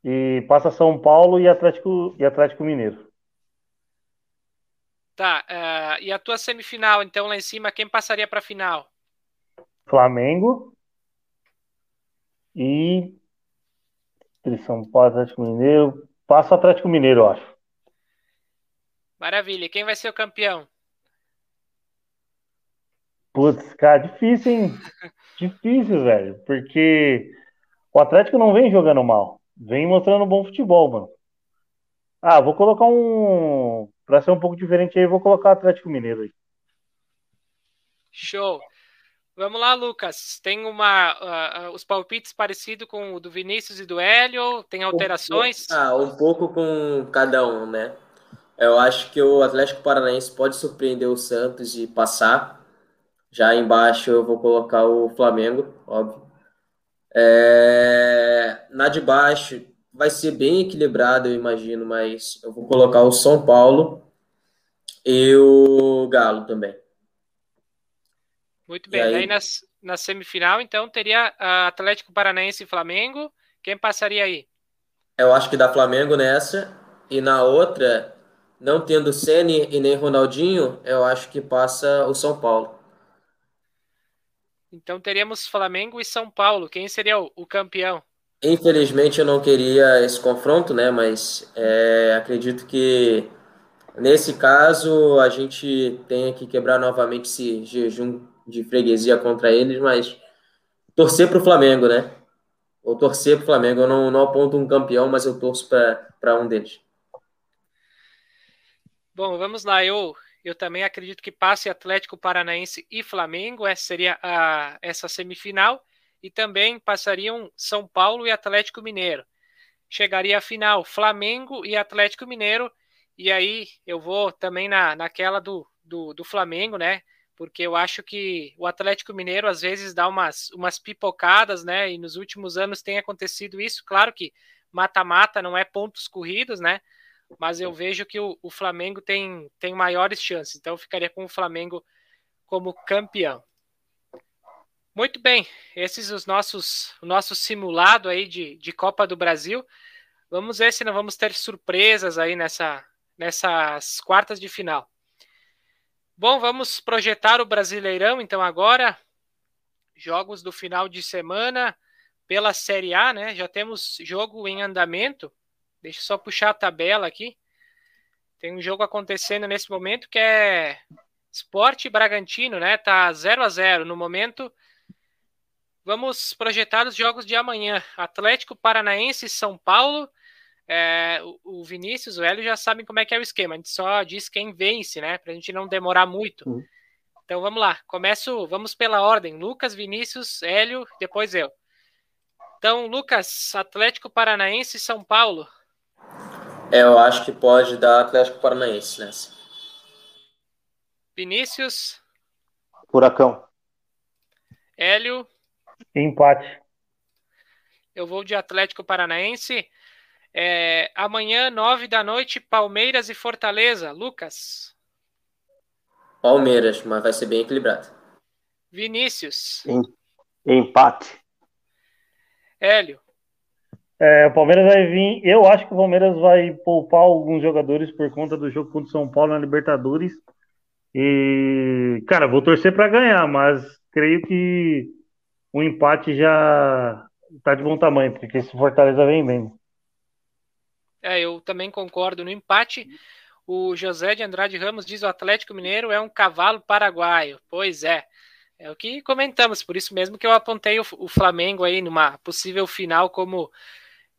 e passa São Paulo e Atlético, e Atlético Mineiro. Tá, uh, e a tua semifinal, então, lá em cima, quem passaria para a final? Flamengo e São Paulo, Atlético Mineiro. Passa o Atlético Mineiro, eu acho. Maravilha. Quem vai ser o campeão? Putz, cara, difícil, hein? Difícil, velho, porque o Atlético não vem jogando mal, vem mostrando bom futebol, mano. Ah, vou colocar um. Pra ser um pouco diferente aí, vou colocar o Atlético Mineiro aí. Show. Vamos lá, Lucas. Tem uma uh, uh, os palpites parecidos com o do Vinícius e do Hélio? Tem alterações? Ah, um pouco com cada um, né? Eu acho que o Atlético Paranaense pode surpreender o Santos e passar. Já embaixo eu vou colocar o Flamengo, óbvio. É... Na de baixo vai ser bem equilibrado, eu imagino, mas eu vou colocar o São Paulo e o Galo também. Muito bem. E aí, aí na, na semifinal, então, teria Atlético Paranaense e Flamengo. Quem passaria aí? Eu acho que dá Flamengo nessa. E na outra, não tendo Ceni e nem Ronaldinho, eu acho que passa o São Paulo. Então teremos Flamengo e São Paulo. Quem seria o, o campeão? Infelizmente eu não queria esse confronto, né? Mas é, acredito que nesse caso a gente tem que quebrar novamente esse jejum de freguesia contra eles, mas torcer para o Flamengo, né? Ou torcer para o Flamengo. Eu não, não aponto um campeão, mas eu torço para um deles. Bom, vamos lá. Eu eu também acredito que passe Atlético Paranaense e Flamengo, essa seria a, essa semifinal, e também passariam São Paulo e Atlético Mineiro. Chegaria a final Flamengo e Atlético Mineiro, e aí eu vou também na, naquela do, do, do Flamengo, né? Porque eu acho que o Atlético Mineiro às vezes dá umas, umas pipocadas, né? E nos últimos anos tem acontecido isso. Claro que mata-mata não é pontos corridos, né? mas eu vejo que o, o Flamengo tem, tem maiores chances, então eu ficaria com o Flamengo como campeão. Muito bem, esses os nossos o nosso simulado aí de, de Copa do Brasil. Vamos ver se não vamos ter surpresas aí nessa, nessas quartas de final. Bom, vamos projetar o Brasileirão então agora. Jogos do final de semana pela Série A, né? Já temos jogo em andamento. Deixa eu só puxar a tabela aqui. Tem um jogo acontecendo nesse momento que é Esporte Bragantino, né? Tá 0 a 0 no momento. Vamos projetar os jogos de amanhã. Atlético Paranaense e São Paulo. É, o Vinícius, o Hélio já sabem como é que é o esquema. A gente só diz quem vence, né? Pra gente não demorar muito. Uhum. Então vamos lá. Começo, vamos pela ordem. Lucas, Vinícius, Hélio, depois eu. Então, Lucas, Atlético Paranaense e São Paulo. É, eu acho que pode dar Atlético Paranaense nessa. Vinícius. Furacão. Hélio. Empate. Eu vou de Atlético Paranaense. É, amanhã, nove da noite, Palmeiras e Fortaleza. Lucas. Palmeiras, mas vai ser bem equilibrado. Vinícius. Em, empate. Hélio. É, o Palmeiras vai vir. Eu acho que o Palmeiras vai poupar alguns jogadores por conta do jogo contra o São Paulo na Libertadores. E, cara, vou torcer para ganhar, mas creio que o empate já tá de bom tamanho, porque esse Fortaleza vem mesmo. É, eu também concordo no empate. O José de Andrade Ramos diz o Atlético Mineiro é um cavalo paraguaio. Pois é. É o que comentamos, por isso mesmo que eu apontei o, o Flamengo aí numa possível final como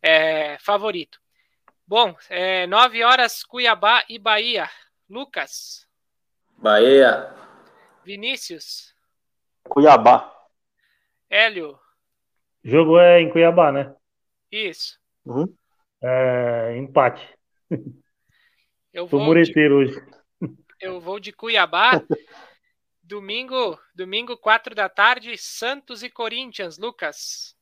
é, favorito. Bom, é, 9 horas, Cuiabá e Bahia. Lucas. Bahia. Vinícius. Cuiabá. Hélio. O jogo é em Cuiabá, né? Isso. Uhum. É, empate. Eu Tô vou, mureteiro de, hoje. eu vou de Cuiabá. Domingo, domingo, quatro da tarde, Santos e Corinthians, Lucas.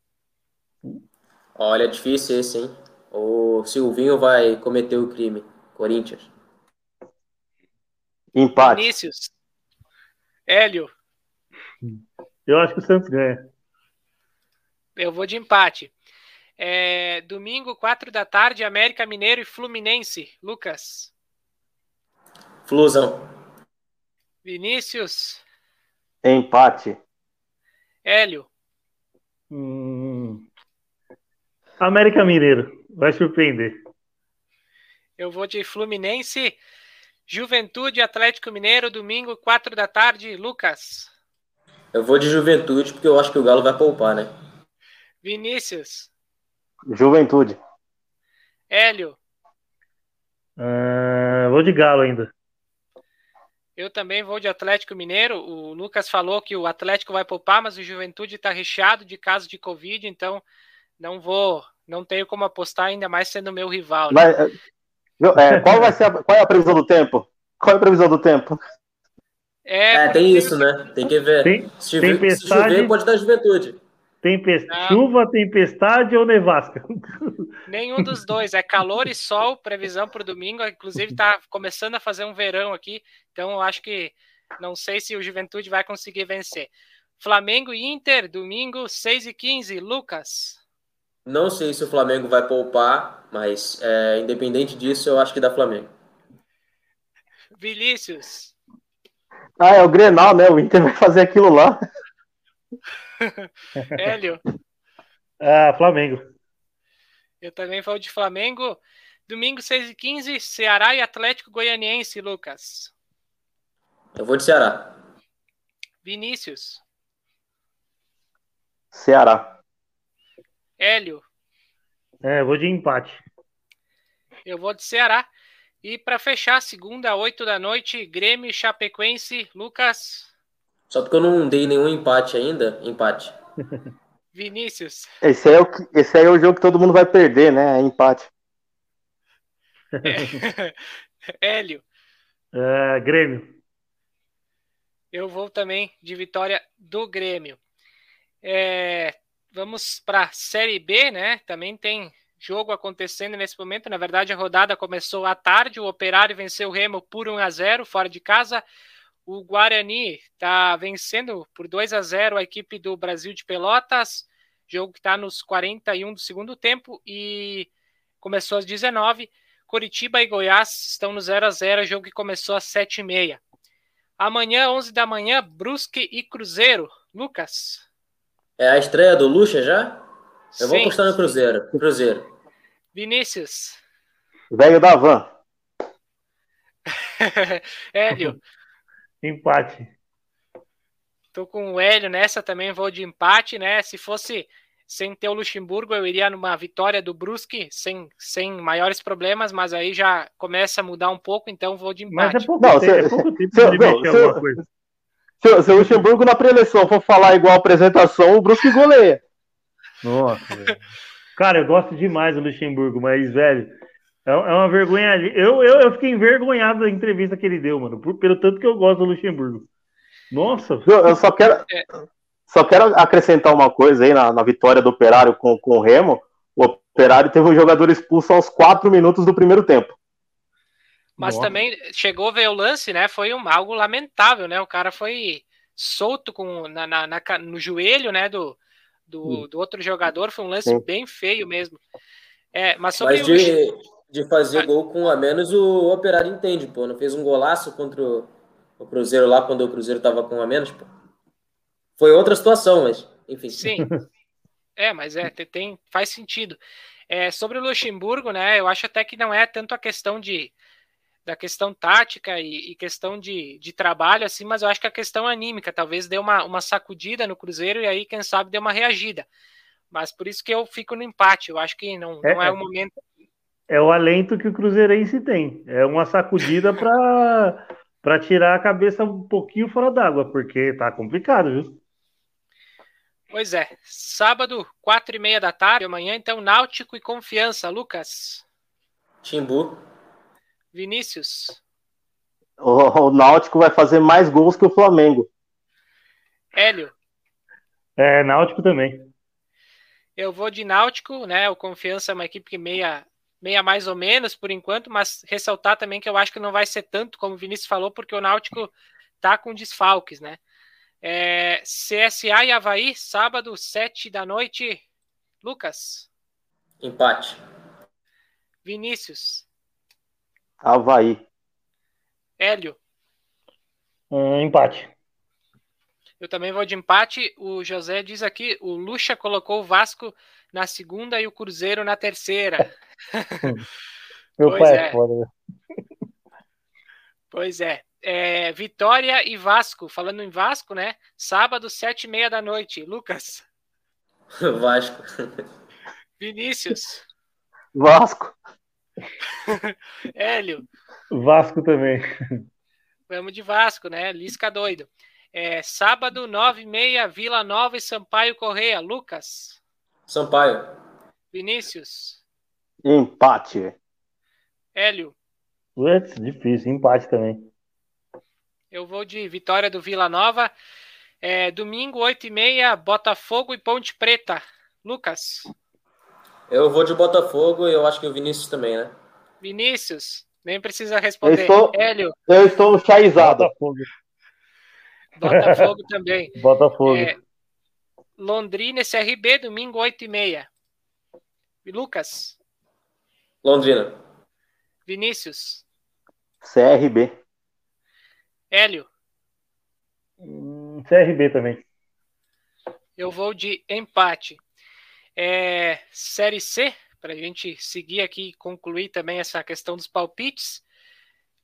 Olha, difícil esse, hein? O Silvinho vai cometer o crime. Corinthians. Empate. Vinícius. Hélio. Eu acho que o Santos ganha. Eu vou de empate. É, domingo, quatro da tarde, América Mineiro e Fluminense. Lucas. Flusão. Vinícius. Empate. Hélio. Hum... América Mineiro. Vai surpreender. Eu vou de Fluminense. Juventude Atlético Mineiro, domingo, quatro da tarde. Lucas. Eu vou de Juventude porque eu acho que o Galo vai poupar, né? Vinícius. Juventude. Hélio. Uh, vou de Galo ainda. Eu também vou de Atlético Mineiro. O Lucas falou que o Atlético vai poupar, mas o Juventude está recheado de casos de Covid, então não vou, não tenho como apostar, ainda mais sendo meu rival. Né? Mas, é, qual vai ser a, qual é a previsão do tempo? Qual é a previsão do tempo? É, é tem isso, né? Tem que ver. Tem, se, chover, se chover, pode dar juventude. Tempest... Chuva, tempestade ou nevasca? Nenhum dos dois. É calor e sol, previsão para o domingo. Inclusive, está começando a fazer um verão aqui. Então, eu acho que não sei se o Juventude vai conseguir vencer. Flamengo e Inter, domingo, 6 e 15 Lucas. Não sei se o Flamengo vai poupar, mas é, independente disso, eu acho que dá Flamengo. Vinícius. Ah, é o Grenal, né? O Inter vai fazer aquilo lá. Hélio. Ah, Flamengo. Eu também falo de Flamengo. Domingo, 6 e 15 Ceará e Atlético Goianiense, Lucas. Eu vou de Ceará. Vinícius. Ceará. Hélio. É, vou de empate. Eu vou de Ceará. E para fechar, segunda, 8 da noite, Grêmio e Chapecoense, Lucas. Só porque eu não dei nenhum empate ainda, empate. Vinícius. Esse aí, é o, esse aí é o jogo que todo mundo vai perder, né? É empate. É. Hélio. É, Grêmio. Eu vou também de vitória do Grêmio. É, vamos para a Série B, né? Também tem jogo acontecendo nesse momento. Na verdade, a rodada começou à tarde. O Operário venceu o Remo por 1 a 0 fora de casa. O Guarani está vencendo por 2 a 0 a equipe do Brasil de Pelotas. Jogo que está nos 41 do segundo tempo e começou às 19. Curitiba e Goiás estão no 0 a 0 jogo que começou às 7 e meia. Amanhã, 11 da manhã, Brusque e Cruzeiro. Lucas. É a estreia do Lucha já? Eu Sim. vou apostar no Cruzeiro. Cruzeiro. Vinícius. Velho da van. Hélio. Empate. Tô com o Hélio nessa também, vou de empate, né? Se fosse sem ter o Luxemburgo, eu iria numa vitória do Brusque, sem, sem maiores problemas, mas aí já começa a mudar um pouco, então vou de empate. Mas é pouco, não, tempo, se, é pouco tempo se, de não, se, coisa. Se, se o Luxemburgo na pré-eleição for falar igual a apresentação, o Brusque goleia. Nossa, Cara, eu gosto demais do Luxemburgo, mas, velho, é, é uma vergonha ali. Eu, eu, eu fiquei envergonhado da entrevista que ele deu, mano, por, pelo tanto que eu gosto do Luxemburgo. Nossa. Eu, eu só quero. É. só quero acrescentar uma coisa aí na, na vitória do Operário com, com o Remo. O Operário teve um jogador expulso aos quatro minutos do primeiro tempo. Mas Nossa. também chegou a ver o lance, né? Foi um, algo lamentável, né? O cara foi solto com, na, na, na no joelho, né? Do, do, do, outro jogador. Foi um lance Sim. bem feio mesmo. É, mas sobre mas de, o... de fazer gol com a menos, o Operário entende, pô. Não fez um golaço contra o, o Cruzeiro lá quando o Cruzeiro tava com a menos, pô. Foi outra situação, mas enfim. Sim. É, mas é, tem, faz sentido. É, sobre o Luxemburgo, né? Eu acho até que não é tanto a questão de da questão tática e, e, questão de, de trabalho, assim, mas eu acho que a questão anímica talvez deu uma, uma sacudida no Cruzeiro e aí, quem sabe, deu uma reagida. Mas por isso que eu fico no empate. Eu acho que não, não é, é o momento. É o alento que o Cruzeirense tem. É uma sacudida para tirar a cabeça um pouquinho fora d'água, porque tá complicado, viu? Pois é. Sábado, quatro e meia da tarde, amanhã, então, Náutico e Confiança. Lucas. Timbu. Vinícius. O, o Náutico vai fazer mais gols que o Flamengo. Hélio. É, Náutico também. Eu vou de Náutico, né? O Confiança é uma equipe que meia, meia mais ou menos por enquanto, mas ressaltar também que eu acho que não vai ser tanto, como o Vinícius falou, porque o Náutico tá com desfalques, né? É, CSA e Havaí, sábado, sete da noite. Lucas. Empate. Vinícius. Havaí. Hélio. Um empate. Eu também vou de empate. O José diz aqui: o Lucha colocou o Vasco na segunda e o Cruzeiro na terceira. Meu pois pai é. é foda. Né? Pois é. é. Vitória e Vasco. Falando em Vasco, né? Sábado, sete e meia da noite. Lucas. Vasco. Vinícius. Vasco. Hélio. Vasco também. Vamos de Vasco, né? Lisca doido. É, sábado, nove e meia, Vila Nova e Sampaio Correia. Lucas. Sampaio. Vinícius. Empate. Hélio. Putz, difícil. Empate também. Eu vou de vitória do Vila Nova. É, domingo, oito e meia, Botafogo e Ponte Preta. Lucas. Eu vou de Botafogo e eu acho que o Vinícius também, né? Vinícius, nem precisa responder. Eu estou, Hélio. Eu estou chaizado. Botafogo. Botafogo também. Botafogo. É, Londrina e CRB, domingo, 8 e meia. Lucas. Londrina. Vinícius. CRB. Hélio. Hum, CRB também. Eu vou de empate. É, série C, para a gente seguir aqui e concluir também essa questão dos palpites.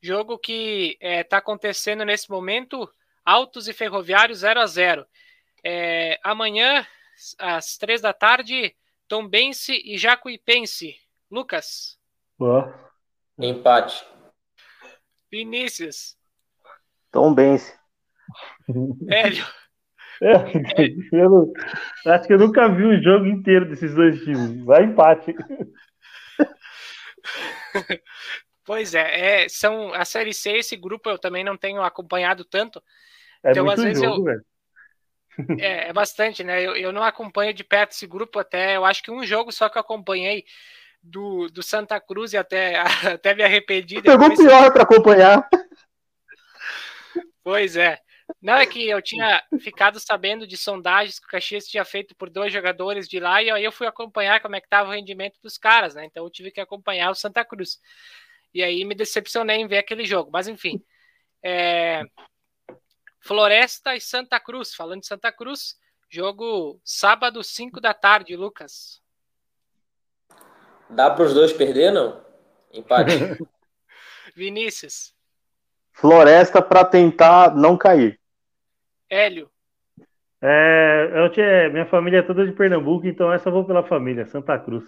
Jogo que está é, tá acontecendo nesse momento, Altos e Ferroviários 0 a 0 é, Amanhã, às três da tarde, Tombense e Jacuipense. Lucas. Boa. Empate. Vinícius. Tombense. Hélio. É, eu não, acho que eu nunca vi o jogo inteiro desses dois times. Vai empate. Pois é, é, são a série C, esse grupo eu também não tenho acompanhado tanto. É então, às vezes jogo, eu. É, é, bastante, né? Eu, eu não acompanho de perto esse grupo até. Eu acho que um jogo só que eu acompanhei do, do Santa Cruz e até, até me arrependi. Pegou pior para acompanhar. Pois é. Não, é que eu tinha ficado sabendo de sondagens que o Caxias tinha feito por dois jogadores de lá, e aí eu fui acompanhar como é que estava o rendimento dos caras, né? Então eu tive que acompanhar o Santa Cruz. E aí me decepcionei em ver aquele jogo. Mas enfim. É... Floresta e Santa Cruz. Falando de Santa Cruz, jogo sábado, 5 da tarde, Lucas. Dá para os dois perder, não? Empate. Vinícius. Floresta para tentar não cair. Hélio. É, eu tinha, minha família é toda de Pernambuco, então essa eu vou pela família, Santa Cruz.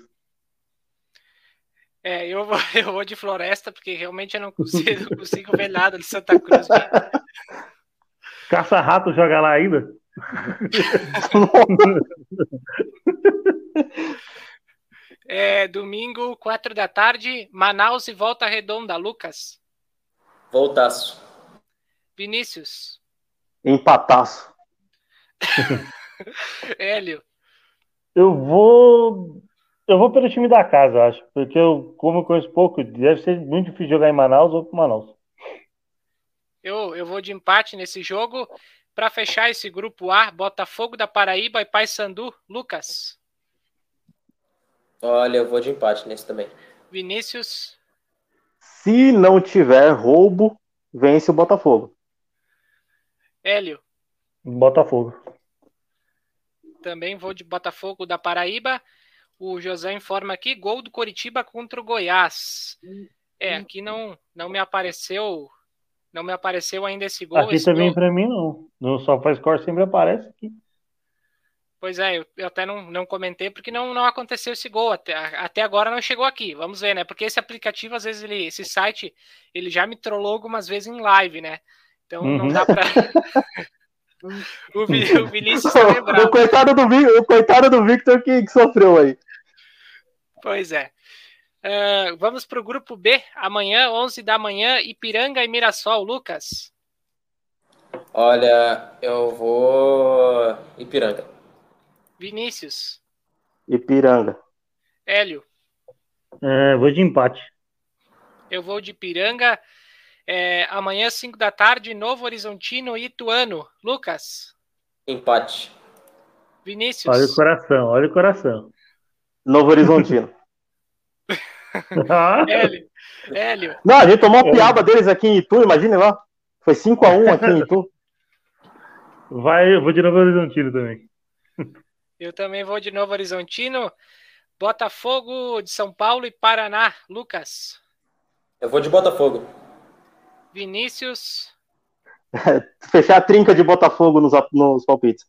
É, eu vou, eu vou de Floresta, porque realmente eu não consigo, não consigo ver nada de Santa Cruz. Caça-rato joga lá ainda? é, domingo, quatro da tarde, Manaus e Volta Redonda, Lucas. Voltaço. Vinícius. Empataço. Hélio. Eu vou. Eu vou pelo time da casa, acho. Porque eu, como eu conheço pouco, deve ser muito difícil jogar em Manaus ou pro Manaus. Eu, eu vou de empate nesse jogo. Para fechar esse grupo A, Botafogo da Paraíba e Paysandu. Lucas. Olha, eu vou de empate nesse também. Vinícius. Se não tiver roubo, vence o Botafogo. Hélio. Botafogo. Também vou de Botafogo da Paraíba. O José informa aqui, gol do Coritiba contra o Goiás. É, aqui não, não me apareceu não me apareceu ainda esse gol. Aqui esse também gol... para mim não. No SofaScore sempre aparece aqui. Pois é, eu, eu, até não, não comentei porque não, não aconteceu esse gol. Até, até agora não chegou aqui. Vamos ver, né? Porque esse aplicativo, às vezes, ele, esse site, ele já me trollou algumas vezes em live, né? Então uhum. não dá pra. o, o Vinícius tá o, coitado do, o coitado do Victor que, que sofreu aí. Pois é. Uh, vamos para o grupo B, amanhã, 11 da manhã, Ipiranga e Mirassol. Lucas? Olha, eu vou. Ipiranga. Vinícius? Ipiranga. Hélio? É, vou de empate. Eu vou de Ipiranga. É, amanhã, 5 da tarde, Novo Horizontino e Ituano. Lucas? Empate. Vinícius? Olha o coração, olha o coração. Novo Horizontino. Hélio. Hélio. Não, a gente tomou a piaba deles aqui em Itu, imagine lá. Foi 5x1 aqui em Itu. Vai, eu vou de Novo Horizontino também. Eu também vou de Novo Horizontino. Botafogo de São Paulo e Paraná. Lucas. Eu vou de Botafogo. Vinícius. Fechar a trinca de Botafogo nos, nos palpites.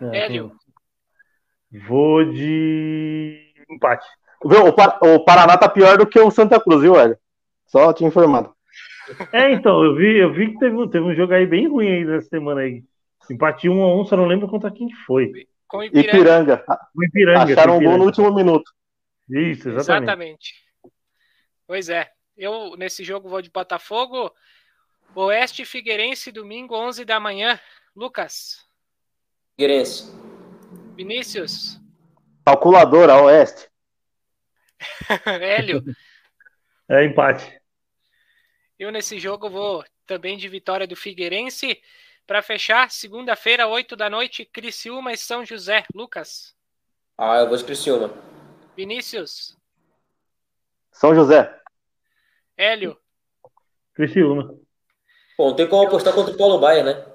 É, Hélio. Vou de empate. O, Paraná tá pior do que o Santa Cruz, viu, Hélio? Só te informando. É, então, eu vi, eu vi que teve, teve um jogo aí bem ruim aí nessa semana aí. Empate 1 a 1 só não lembro contra quem foi. Com Ipiranga. Ipiranga. Ipiranga. Acharam um gol no último minuto. Isso, exatamente. Exatamente. Pois é. Eu, nesse jogo, vou de Botafogo. Oeste Figueirense, domingo, 11 da manhã. Lucas. Figueirense. Vinícius. Calculadora, Oeste. Hélio. É empate. Eu nesse jogo vou também de vitória do Figueirense. Para fechar, segunda-feira, 8 da noite, Criciúma e São José. Lucas. Ah, eu vou de Criciúma. Vinícius. São José. Hélio. Criciúma. Bom, tem como apostar contra o Paulo Baia, né?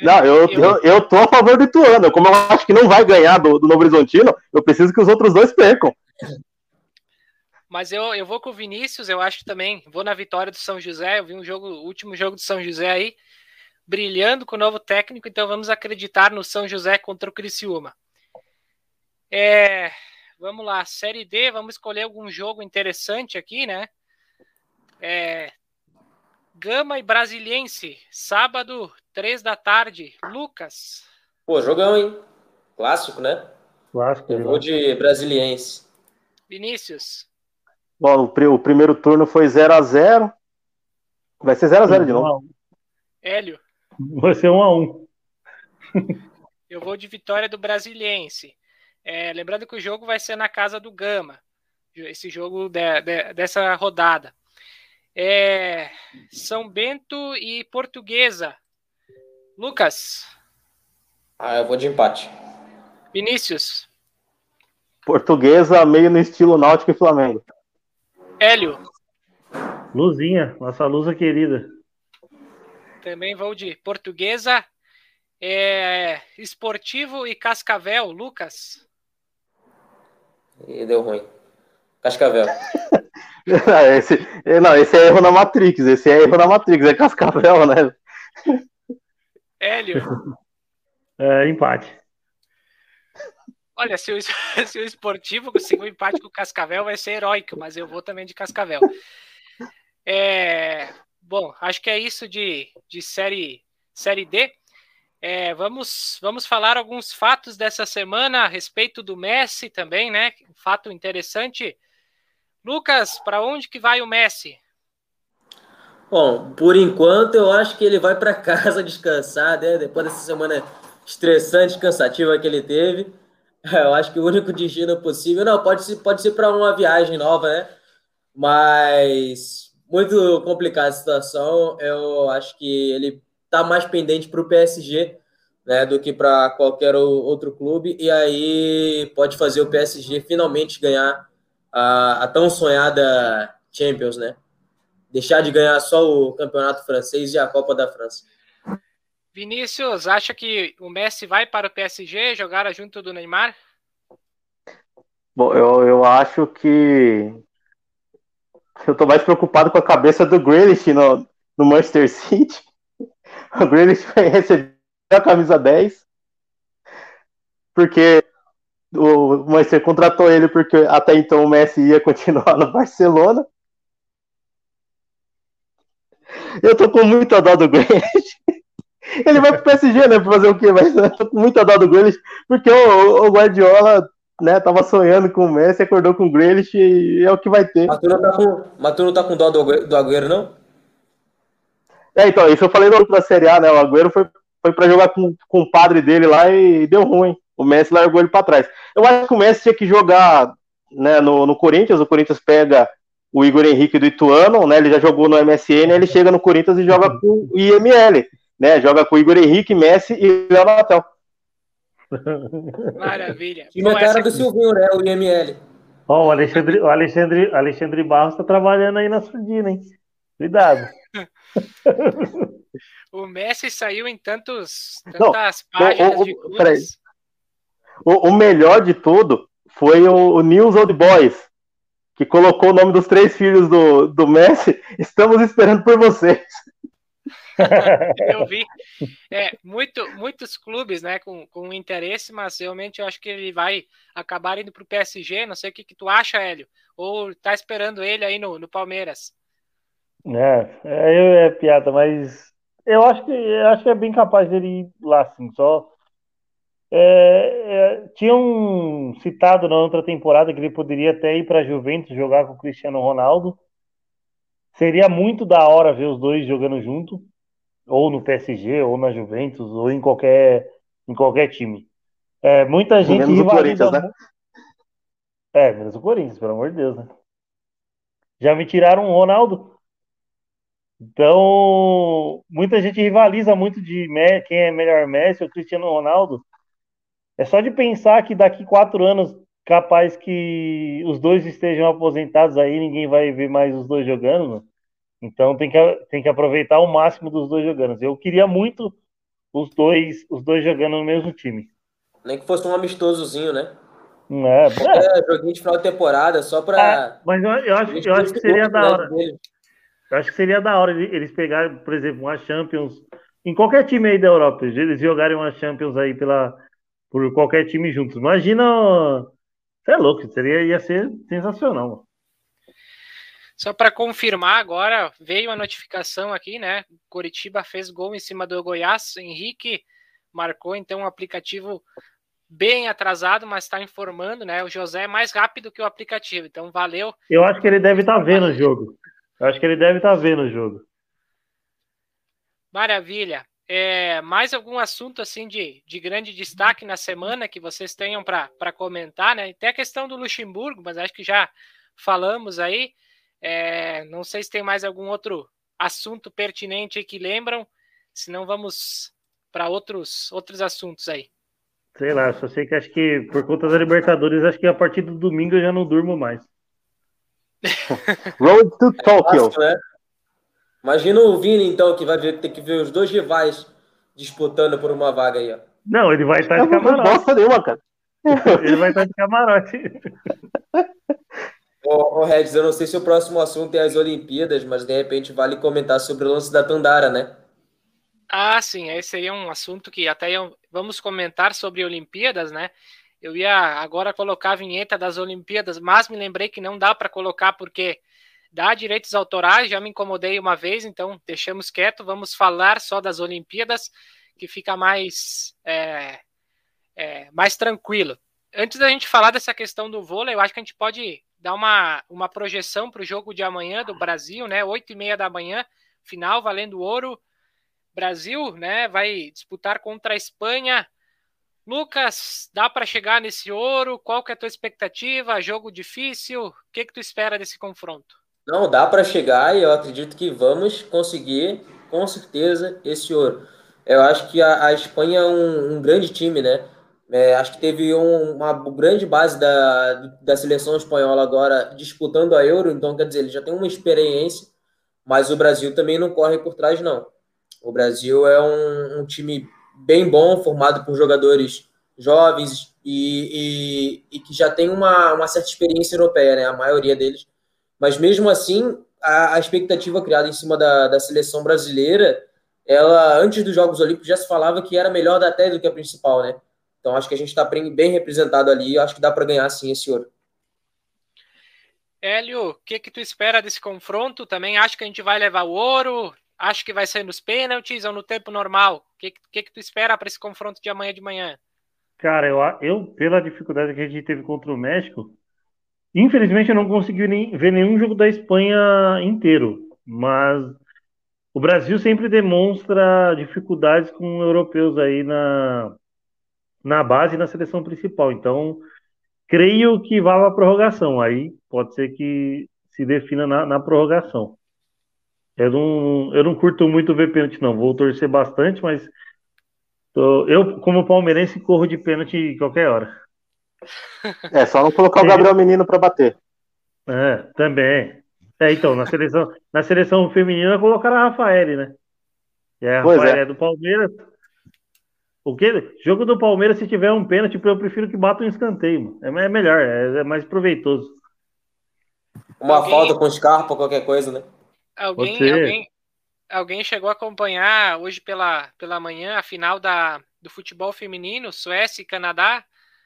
Não, eu, eu, eu tô a favor do Ituano. Como eu acho que não vai ganhar do, do Novo Horizontino, eu preciso que os outros dois percam. Mas eu, eu vou com o Vinícius, eu acho também. Vou na vitória do São José. Eu vi um jogo, o último jogo do São José aí, brilhando com o novo técnico, então vamos acreditar no São José contra o Criciúma. É, vamos lá, Série D, vamos escolher algum jogo interessante aqui, né? É, Gama e Brasiliense, sábado, três da tarde. Lucas. Pô, jogão, hein? Clássico, né? Clássico. Eu vou de Brasiliense. Vinícius. Bom, o, primeiro turno foi 0 a 0 Vai ser 0 a 0 de novo. Hélio. Vai ser 1 a 1 Eu vou de vitória do Brasiliense. É, lembrando que o jogo vai ser na casa do Gama. Esse jogo de, de, dessa rodada. É, São Bento e Portuguesa. Lucas. Ah, eu vou de empate. Vinícius. Portuguesa, meio no estilo Náutico e Flamengo. Hélio. Luzinha, nossa lusa querida. Também vou de Portuguesa. É, esportivo e Cascavel. Lucas. E deu ruim. Cascavel. esse, não, esse é erro na Matrix, esse é erro na Matrix, é Cascavel, né? Hélio. É, empate. Olha, se o, se o esportivo conseguir um empate com o Cascavel, vai ser heróico, mas eu vou também de Cascavel. É, bom, acho que é isso de, de série, série D. É, vamos, vamos falar alguns fatos dessa semana a respeito do Messi também, né? Um fato interessante. Lucas, para onde que vai o Messi? Bom, por enquanto eu acho que ele vai para casa descansar, né? Depois dessa semana estressante, cansativa que ele teve. Eu acho que o único destino possível, não, pode ser, pode ser para uma viagem nova, né? Mas muito complicada a situação. Eu acho que ele está mais pendente para o PSG né, do que para qualquer outro clube, e aí pode fazer o PSG finalmente ganhar a, a, tão sonhada Champions, né? Deixar de ganhar só o campeonato francês e a Copa da França. Vinícius, acha que o Messi vai para o PSG jogar junto do Neymar? Bom, eu, eu acho que eu tô mais preocupado com a cabeça do Grealish no, no Manchester City. O Grealish vai receber a camisa 10, porque o Manchester contratou ele porque até então o Messi ia continuar no Barcelona. Eu tô com muita dó do Grealish. Ele vai pro PSG, né? Pra fazer o quê? Mas eu tô com muita dó do Grealish, porque o, o Guardiola né, tava sonhando com o Messi, acordou com o Grealish e é o que vai ter. Mas tu não tá com, mas não tá com dó do, do Agüero, não? É, então, isso eu falei no da Série A, né? O Agüero foi foi para jogar com, com o padre dele lá e deu ruim. O Messi largou ele para trás. Eu acho que o Messi tinha que jogar né, no, no Corinthians. O Corinthians pega o Igor Henrique do Ituano, né? Ele já jogou no MSN, ele chega no Corinthians e joga com o IML, né? Joga com o Igor Henrique, Messi e Léo Natel. Maravilha. E na cara do Silvinho, né? O IML. Ó, oh, o Alexandre, o Alexandre, Alexandre Barros tá trabalhando aí na Sudina, hein? Cuidado. O Messi saiu em tantos, tantas não, páginas o, o, de clubes. O, o, melhor de tudo foi o, o News Old Boys, que colocou o nome dos três filhos do, do Messi. Estamos esperando por vocês. eu vi é, muito, muitos clubes né, com, com interesse, mas realmente eu acho que ele vai acabar indo para o PSG. Não sei o que, que tu acha, Hélio. Ou tá esperando ele aí no, no Palmeiras? É, é, é piada, mas eu acho que eu acho que é bem capaz dele ir lá, assim, só. É, é, tinham citado na outra temporada que ele poderia até ir para a Juventus jogar com o Cristiano Ronaldo. Seria muito da hora ver os dois jogando junto, ou no PSG, ou na Juventus, ou em qualquer, em qualquer time. É, muita gente menos rivaliza. Né? É, menos o Corinthians, pelo amor de Deus, né? Já me tiraram o Ronaldo. Então, muita gente rivaliza muito de quem é melhor Messi ou Cristiano Ronaldo. É só de pensar que daqui quatro anos, capaz que os dois estejam aposentados aí, ninguém vai ver mais os dois jogando. Né? Então tem que, tem que aproveitar o máximo dos dois jogando. Eu queria muito os dois, os dois jogando no mesmo time. Nem que fosse um amistosozinho, né? É, é. é joguinho de final de temporada, só para. É, mas eu, eu, acho, eu acho que seria da hora. Dele. Eu acho que seria da hora eles pegarem, por exemplo, uma Champions em qualquer time aí da Europa, eles jogarem uma Champions aí pela, por qualquer time juntos. Imagina. Você é louco, seria, ia ser sensacional. Só para confirmar agora, veio a notificação aqui, né? Curitiba fez gol em cima do Goiás. Henrique marcou então um aplicativo bem atrasado, mas está informando, né? O José é mais rápido que o aplicativo, então valeu. Eu acho que ele deve estar tá vendo o jogo. Eu acho que ele deve estar tá vendo o jogo. Maravilha. É, mais algum assunto assim de, de grande destaque na semana que vocês tenham para comentar, né? Até a questão do Luxemburgo, mas acho que já falamos aí. É, não sei se tem mais algum outro assunto pertinente que lembram, senão vamos para outros, outros assuntos aí. Sei lá, só sei que acho que por conta da Libertadores, acho que a partir do domingo eu já não durmo mais. Road to Tokyo. É né? Imagina o Vini, então, que vai ter que ver os dois rivais disputando por uma vaga aí, ó. Não, ele vai estar de camarote. Não bosta nenhuma, cara. Ele vai estar de camarote. Ô, ô Regis, eu não sei se o próximo assunto é as Olimpíadas, mas de repente vale comentar sobre o lance da Tandara, né? Ah, sim, esse aí é um assunto que até vamos comentar sobre Olimpíadas, né? Eu ia agora colocar a vinheta das Olimpíadas, mas me lembrei que não dá para colocar porque dá direitos autorais, já me incomodei uma vez, então deixamos quieto, vamos falar só das Olimpíadas, que fica mais, é, é, mais tranquilo. Antes da gente falar dessa questão do vôlei, eu acho que a gente pode dar uma, uma projeção para o jogo de amanhã do Brasil, né? Oito e meia da manhã, final valendo ouro. Brasil, né, vai disputar contra a Espanha. Lucas, dá para chegar nesse ouro? Qual que é a tua expectativa? Jogo difícil? O que que tu espera desse confronto? Não, dá para chegar e eu acredito que vamos conseguir, com certeza, esse ouro. Eu acho que a, a Espanha é um, um, grande time, né? É, acho que teve um, uma grande base da, da seleção espanhola agora disputando a Euro, então quer dizer, ele já tem uma experiência, mas o Brasil também não corre por trás, não. O Brasil é um, um time bem bom, formado por jogadores jovens e, e, e que já tem uma, uma certa experiência europeia, né? A maioria deles. Mas mesmo assim, a, a expectativa criada em cima da, da seleção brasileira, ela antes dos Jogos Olímpicos já se falava que era melhor até do que a principal, né? Então acho que a gente está bem representado ali, acho que dá para ganhar sim esse ouro. Hélio, o que que tu espera desse confronto? Também acho que a gente vai levar o ouro? Acho que vai ser nos pênaltis ou no tempo normal? O que, que, que tu espera para esse confronto de amanhã de manhã? Cara, eu, eu, pela dificuldade que a gente teve contra o México, infelizmente eu não consegui nem, ver nenhum jogo da Espanha inteiro. Mas o Brasil sempre demonstra dificuldades com europeus aí na, na base e na seleção principal. Então, creio que vá para a prorrogação. Aí pode ser que se defina na, na prorrogação. Eu não, eu não curto muito ver pênalti, não. Vou torcer bastante, mas tô, eu, como palmeirense, corro de pênalti qualquer hora. É, só não colocar o Gabriel Menino para bater. É, também. É, então, na seleção, na seleção feminina colocaram a Rafael, né? É, a Rafael é. é. do Palmeiras. O quê? Jogo do Palmeiras, se tiver um pênalti, eu prefiro que bata um escanteio. É, é melhor, é, é mais proveitoso. Uma Alguém... falta com Scarpa, qualquer coisa, né? Alguém, alguém, alguém chegou a acompanhar hoje pela, pela manhã a final da, do futebol feminino, Suécia e Canadá?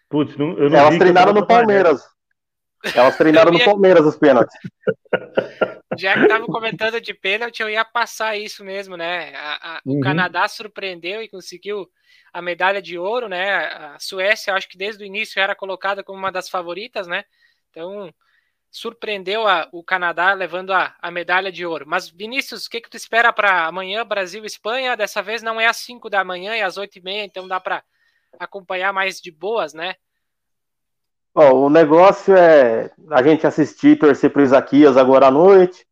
Putz, não, eu não Elas treinaram no Palmeiras. Elas treinaram ia... no Palmeiras os pênaltis. Já que estavam comentando de pênalti, eu ia passar isso mesmo, né? A, a, uhum. O Canadá surpreendeu e conseguiu a medalha de ouro, né? A Suécia, acho que desde o início era colocada como uma das favoritas, né? Então, surpreendeu a, o Canadá levando a, a, medalha de ouro. Mas, Vinícius, o que, que tu espera para amanhã, Brasil e Espanha? Dessa vez não é às 5 da manhã, é às 8 e meia, então dá para acompanhar mais de boas, né? Bom, o negócio é a gente assistir e torcer para o Isaquias agora à noite,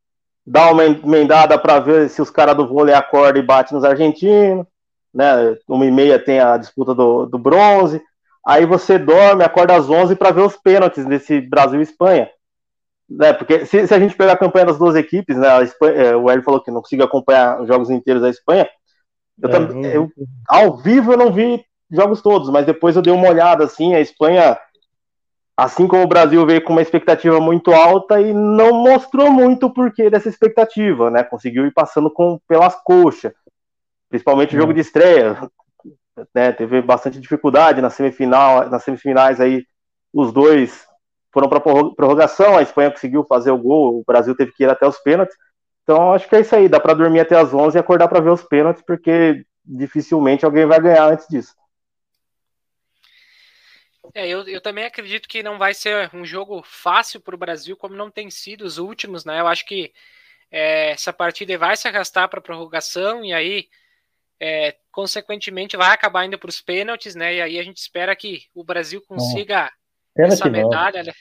dar uma emendada para ver se os caras do vôlei acordam e batem nos argentinos, né? Uma e meia tem a disputa do, do bronze, aí você dorme, acorda às 11 para ver os pênaltis desse Brasil e Espanha. É, porque se, se, a gente pegar a campanha das duas equipes, né, Espanha, é, o Hélio falou que não conseguiu acompanhar os jogos inteiros da Espanha. Eu, é, também, eu, ao vivo eu não vi jogos todos, mas depois eu dei uma olhada assim, a Espanha, assim como o Brasil veio com uma expectativa muito alta e não mostrou muito o porquê dessa expectativa, né? Conseguiu ir passando com, pelas coxas, principalmente o jogo de estreia, né? Teve bastante dificuldade na semifinal, nas semifinais aí os dois foram para prorrogação, a Espanha conseguiu fazer o gol, o Brasil teve que ir até os pênaltis. Então acho que é isso aí, dá para dormir até as 11 e acordar para ver os pênaltis, porque dificilmente alguém vai ganhar antes disso. É, eu, eu também acredito que não vai ser um jogo fácil para o Brasil, como não tem sido os últimos, né? Eu acho que é, essa partida vai se arrastar para a prorrogação e aí, é, consequentemente, vai acabar indo para os pênaltis, né? E aí a gente espera que o Brasil consiga essa medalha, não. né?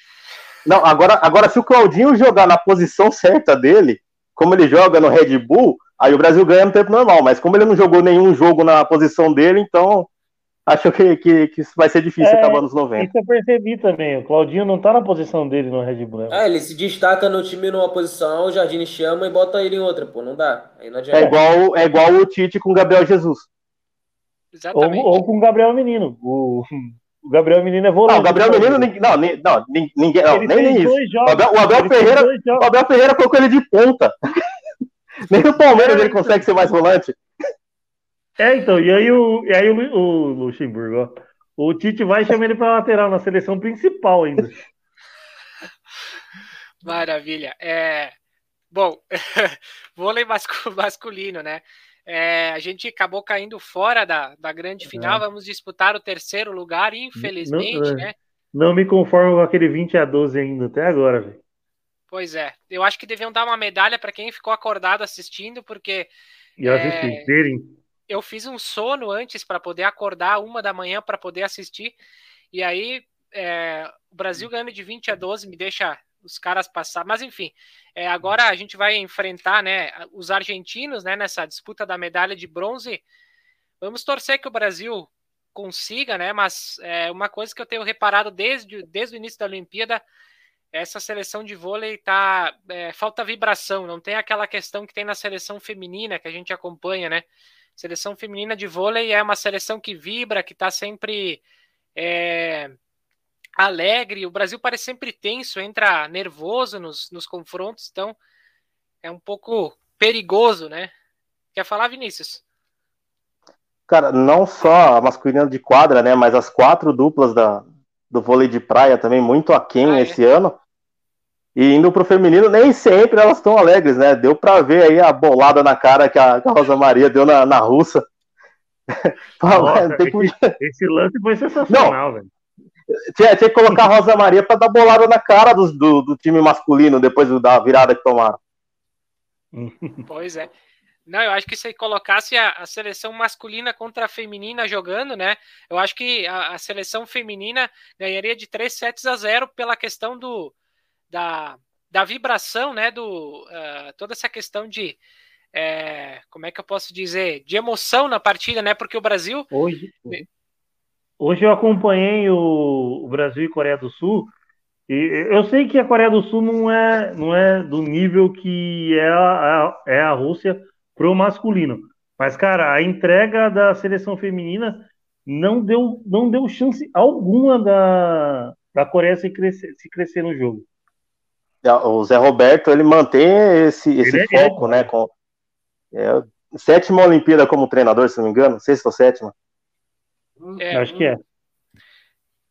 Não, agora, agora se o Claudinho jogar na posição certa dele, como ele joga no Red Bull, aí o Brasil ganha no tempo normal. Mas como ele não jogou nenhum jogo na posição dele, então acho que, que, que vai ser difícil é, acabar nos 90. Isso eu percebi também. O Claudinho não tá na posição dele no Red Bull. Né? É, ele se destaca no time numa posição, o Jardine chama e bota ele em outra, pô. Não dá. Aí não adianta. É igual, é igual o Tite com o Gabriel Jesus. Exatamente. Ou, ou com o Gabriel Menino. O, o Gabriel Menino é volante. Não, o Gabriel Menino, não, não, ninguém, não, nem, nem isso. Jogos, o Abel, o Abel Ferreira, o Abel Ferreira colocou ele de ponta. nem o Palmeiras é, ele consegue ser mais volante. É, então, e aí o, e aí o, o Luxemburgo, ó, o Tite vai chamar ele para lateral na seleção principal ainda. Maravilha. É, bom, vôlei masculino, né? É, a gente acabou caindo fora da, da grande final. É. Vamos disputar o terceiro lugar, infelizmente, não, é. né? Não me conformo com aquele 20 a 12 ainda, até agora, velho. Pois é. Eu acho que deviam dar uma medalha para quem ficou acordado assistindo, porque. E assisti, é... eu fiz um sono antes para poder acordar uma da manhã para poder assistir. E aí é, o Brasil ganhando de 20 a 12 me deixa os caras passar. Mas enfim, é, agora a gente vai enfrentar né, os argentinos né, nessa disputa da medalha de bronze. Vamos torcer que o Brasil consiga, né? Mas é uma coisa que eu tenho reparado desde, desde o início da Olimpíada, essa seleção de vôlei tá é, falta vibração, não tem aquela questão que tem na seleção feminina que a gente acompanha, né? Seleção feminina de vôlei é uma seleção que vibra, que está sempre é, alegre. O Brasil parece sempre tenso, entra nervoso nos, nos confrontos, então é um pouco perigoso, né? Quer falar, Vinícius? Cara, não só a masculina de quadra, né, mas as quatro duplas da, do vôlei de praia também muito aquém ah, é? esse ano. E indo pro feminino, nem sempre elas estão alegres, né? Deu para ver aí a bolada na cara que a, Rosa Maria deu na, na russa. Nossa, que... esse, esse, lance foi sensacional, velho. Tinha, tinha, que colocar a Rosa Maria para dar bolada na cara do, do, do, time masculino depois da virada que tomaram. Pois é. Não, eu acho que se colocasse a, a, seleção masculina contra a feminina jogando, né? Eu acho que a, a, seleção feminina ganharia de 3 sets a 0 pela questão do, da, da vibração, né? Do, uh, toda essa questão de. É, como é que eu posso dizer? De emoção na partida, né? Porque o Brasil. Hoje, hoje eu acompanhei o, o Brasil e Coreia do Sul. E eu sei que a Coreia do Sul não é, não é do nível que é a, é a Rússia pro masculino. Mas, cara, a entrega da seleção feminina não deu, não deu chance alguma da, da Coreia se crescer, se crescer no jogo. O Zé Roberto, ele mantém esse, esse é foco, é, né? Com, é, sétima Olimpíada como treinador, se não me engano, sexta ou sétima. É, Acho que é.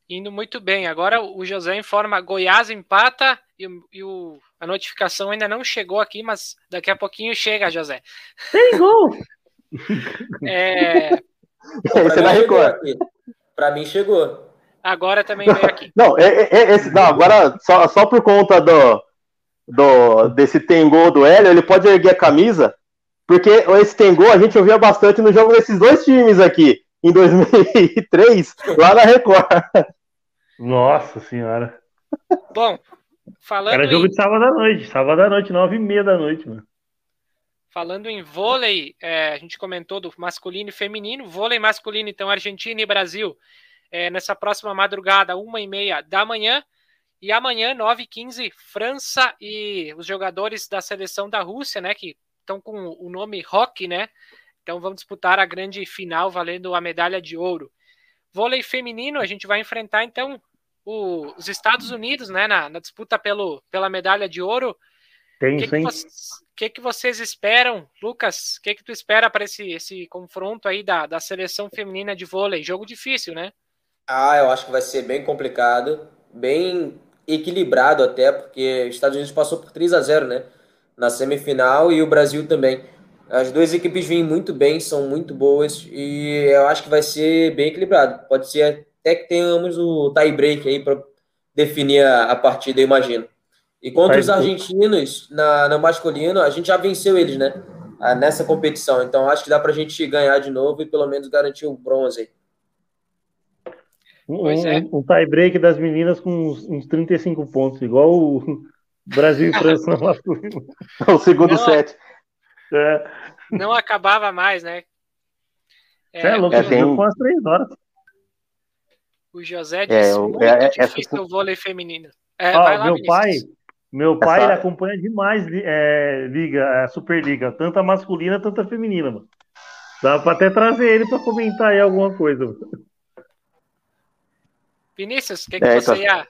Indo muito bem. Agora o José informa: Goiás empata e, e o, a notificação ainda não chegou aqui, mas daqui a pouquinho chega, José. Tem gol! é... Você vai Record. Para mim chegou. Agora também veio aqui. Não, é, é, é, esse, não agora só, só por conta do, do desse tem gol do Hélio, ele pode erguer a camisa, porque esse tem gol a gente ouvia bastante no jogo desses dois times aqui, em 2003, lá na Record. Nossa senhora. Bom, falando Era jogo em... de sábado à noite, sábado à noite, nove e meia da noite, mano. Falando em vôlei, é, a gente comentou do masculino e feminino. Vôlei masculino, então, Argentina e Brasil, é, nessa próxima madrugada, uma e meia da manhã. E amanhã, 9h15, França e os jogadores da seleção da Rússia, né? Que estão com o nome Rock, né? Então vamos disputar a grande final valendo a medalha de ouro. Vôlei feminino, a gente vai enfrentar então o, os Estados Unidos, né, na, na, disputa pelo, pela medalha de ouro. Tem, o que, que, vocês, que, que vocês esperam, Lucas? O que, que tu espera para esse, esse confronto aí da, da seleção feminina de vôlei? Jogo difícil, né? Ah, eu acho que vai ser bem complicado, bem equilibrado até, porque os Estados Unidos passou por 3 a 0 né? Na semifinal e o Brasil também. As duas equipes vêm muito bem, são muito boas e eu acho que vai ser bem equilibrado. Pode ser até que tenhamos o tie break aí para definir a, a, partida, eu imagino. E contra os argentinos, na, na masculino, a gente já venceu eles, né? Nessa competição. Então acho que dá para a gente ganhar de novo e pelo menos garantir o bronze aí. Um, é. um, um tie break das meninas com uns, uns 35 pontos, igual o Brasil e França no masculino. o segundo não, set. É. Não acabava mais, né? É, é louco, é, tem... umas três horas. O José é, disse é, muito é, difícil essa... o vôlei feminino. É, ah, lá, meu Vinícius. pai, meu pai essa... ele acompanha demais é, liga, a Superliga, tanto a masculina, tanto a feminina, mano. Dá para até trazer ele para comentar aí alguma coisa. Mano. Vinícius, o que, que é, você então... ia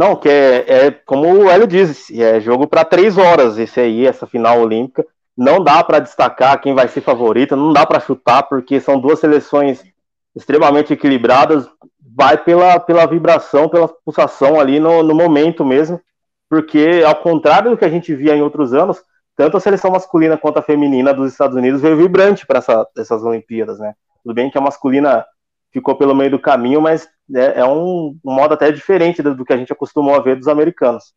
não, que é, é, como o Hélio disse, é jogo para três horas esse aí, essa final olímpica. Não dá para destacar quem vai ser favorita, não dá para chutar, porque são duas seleções extremamente equilibradas, vai pela, pela vibração, pela pulsação ali no, no momento mesmo, porque ao contrário do que a gente via em outros anos, tanto a seleção masculina quanto a feminina dos Estados Unidos veio vibrante para essa, essas Olimpíadas, né? Tudo bem que a masculina ficou pelo meio do caminho, mas é, é um, um, modo até diferente do, do, que a gente acostumou a ver dos americanos.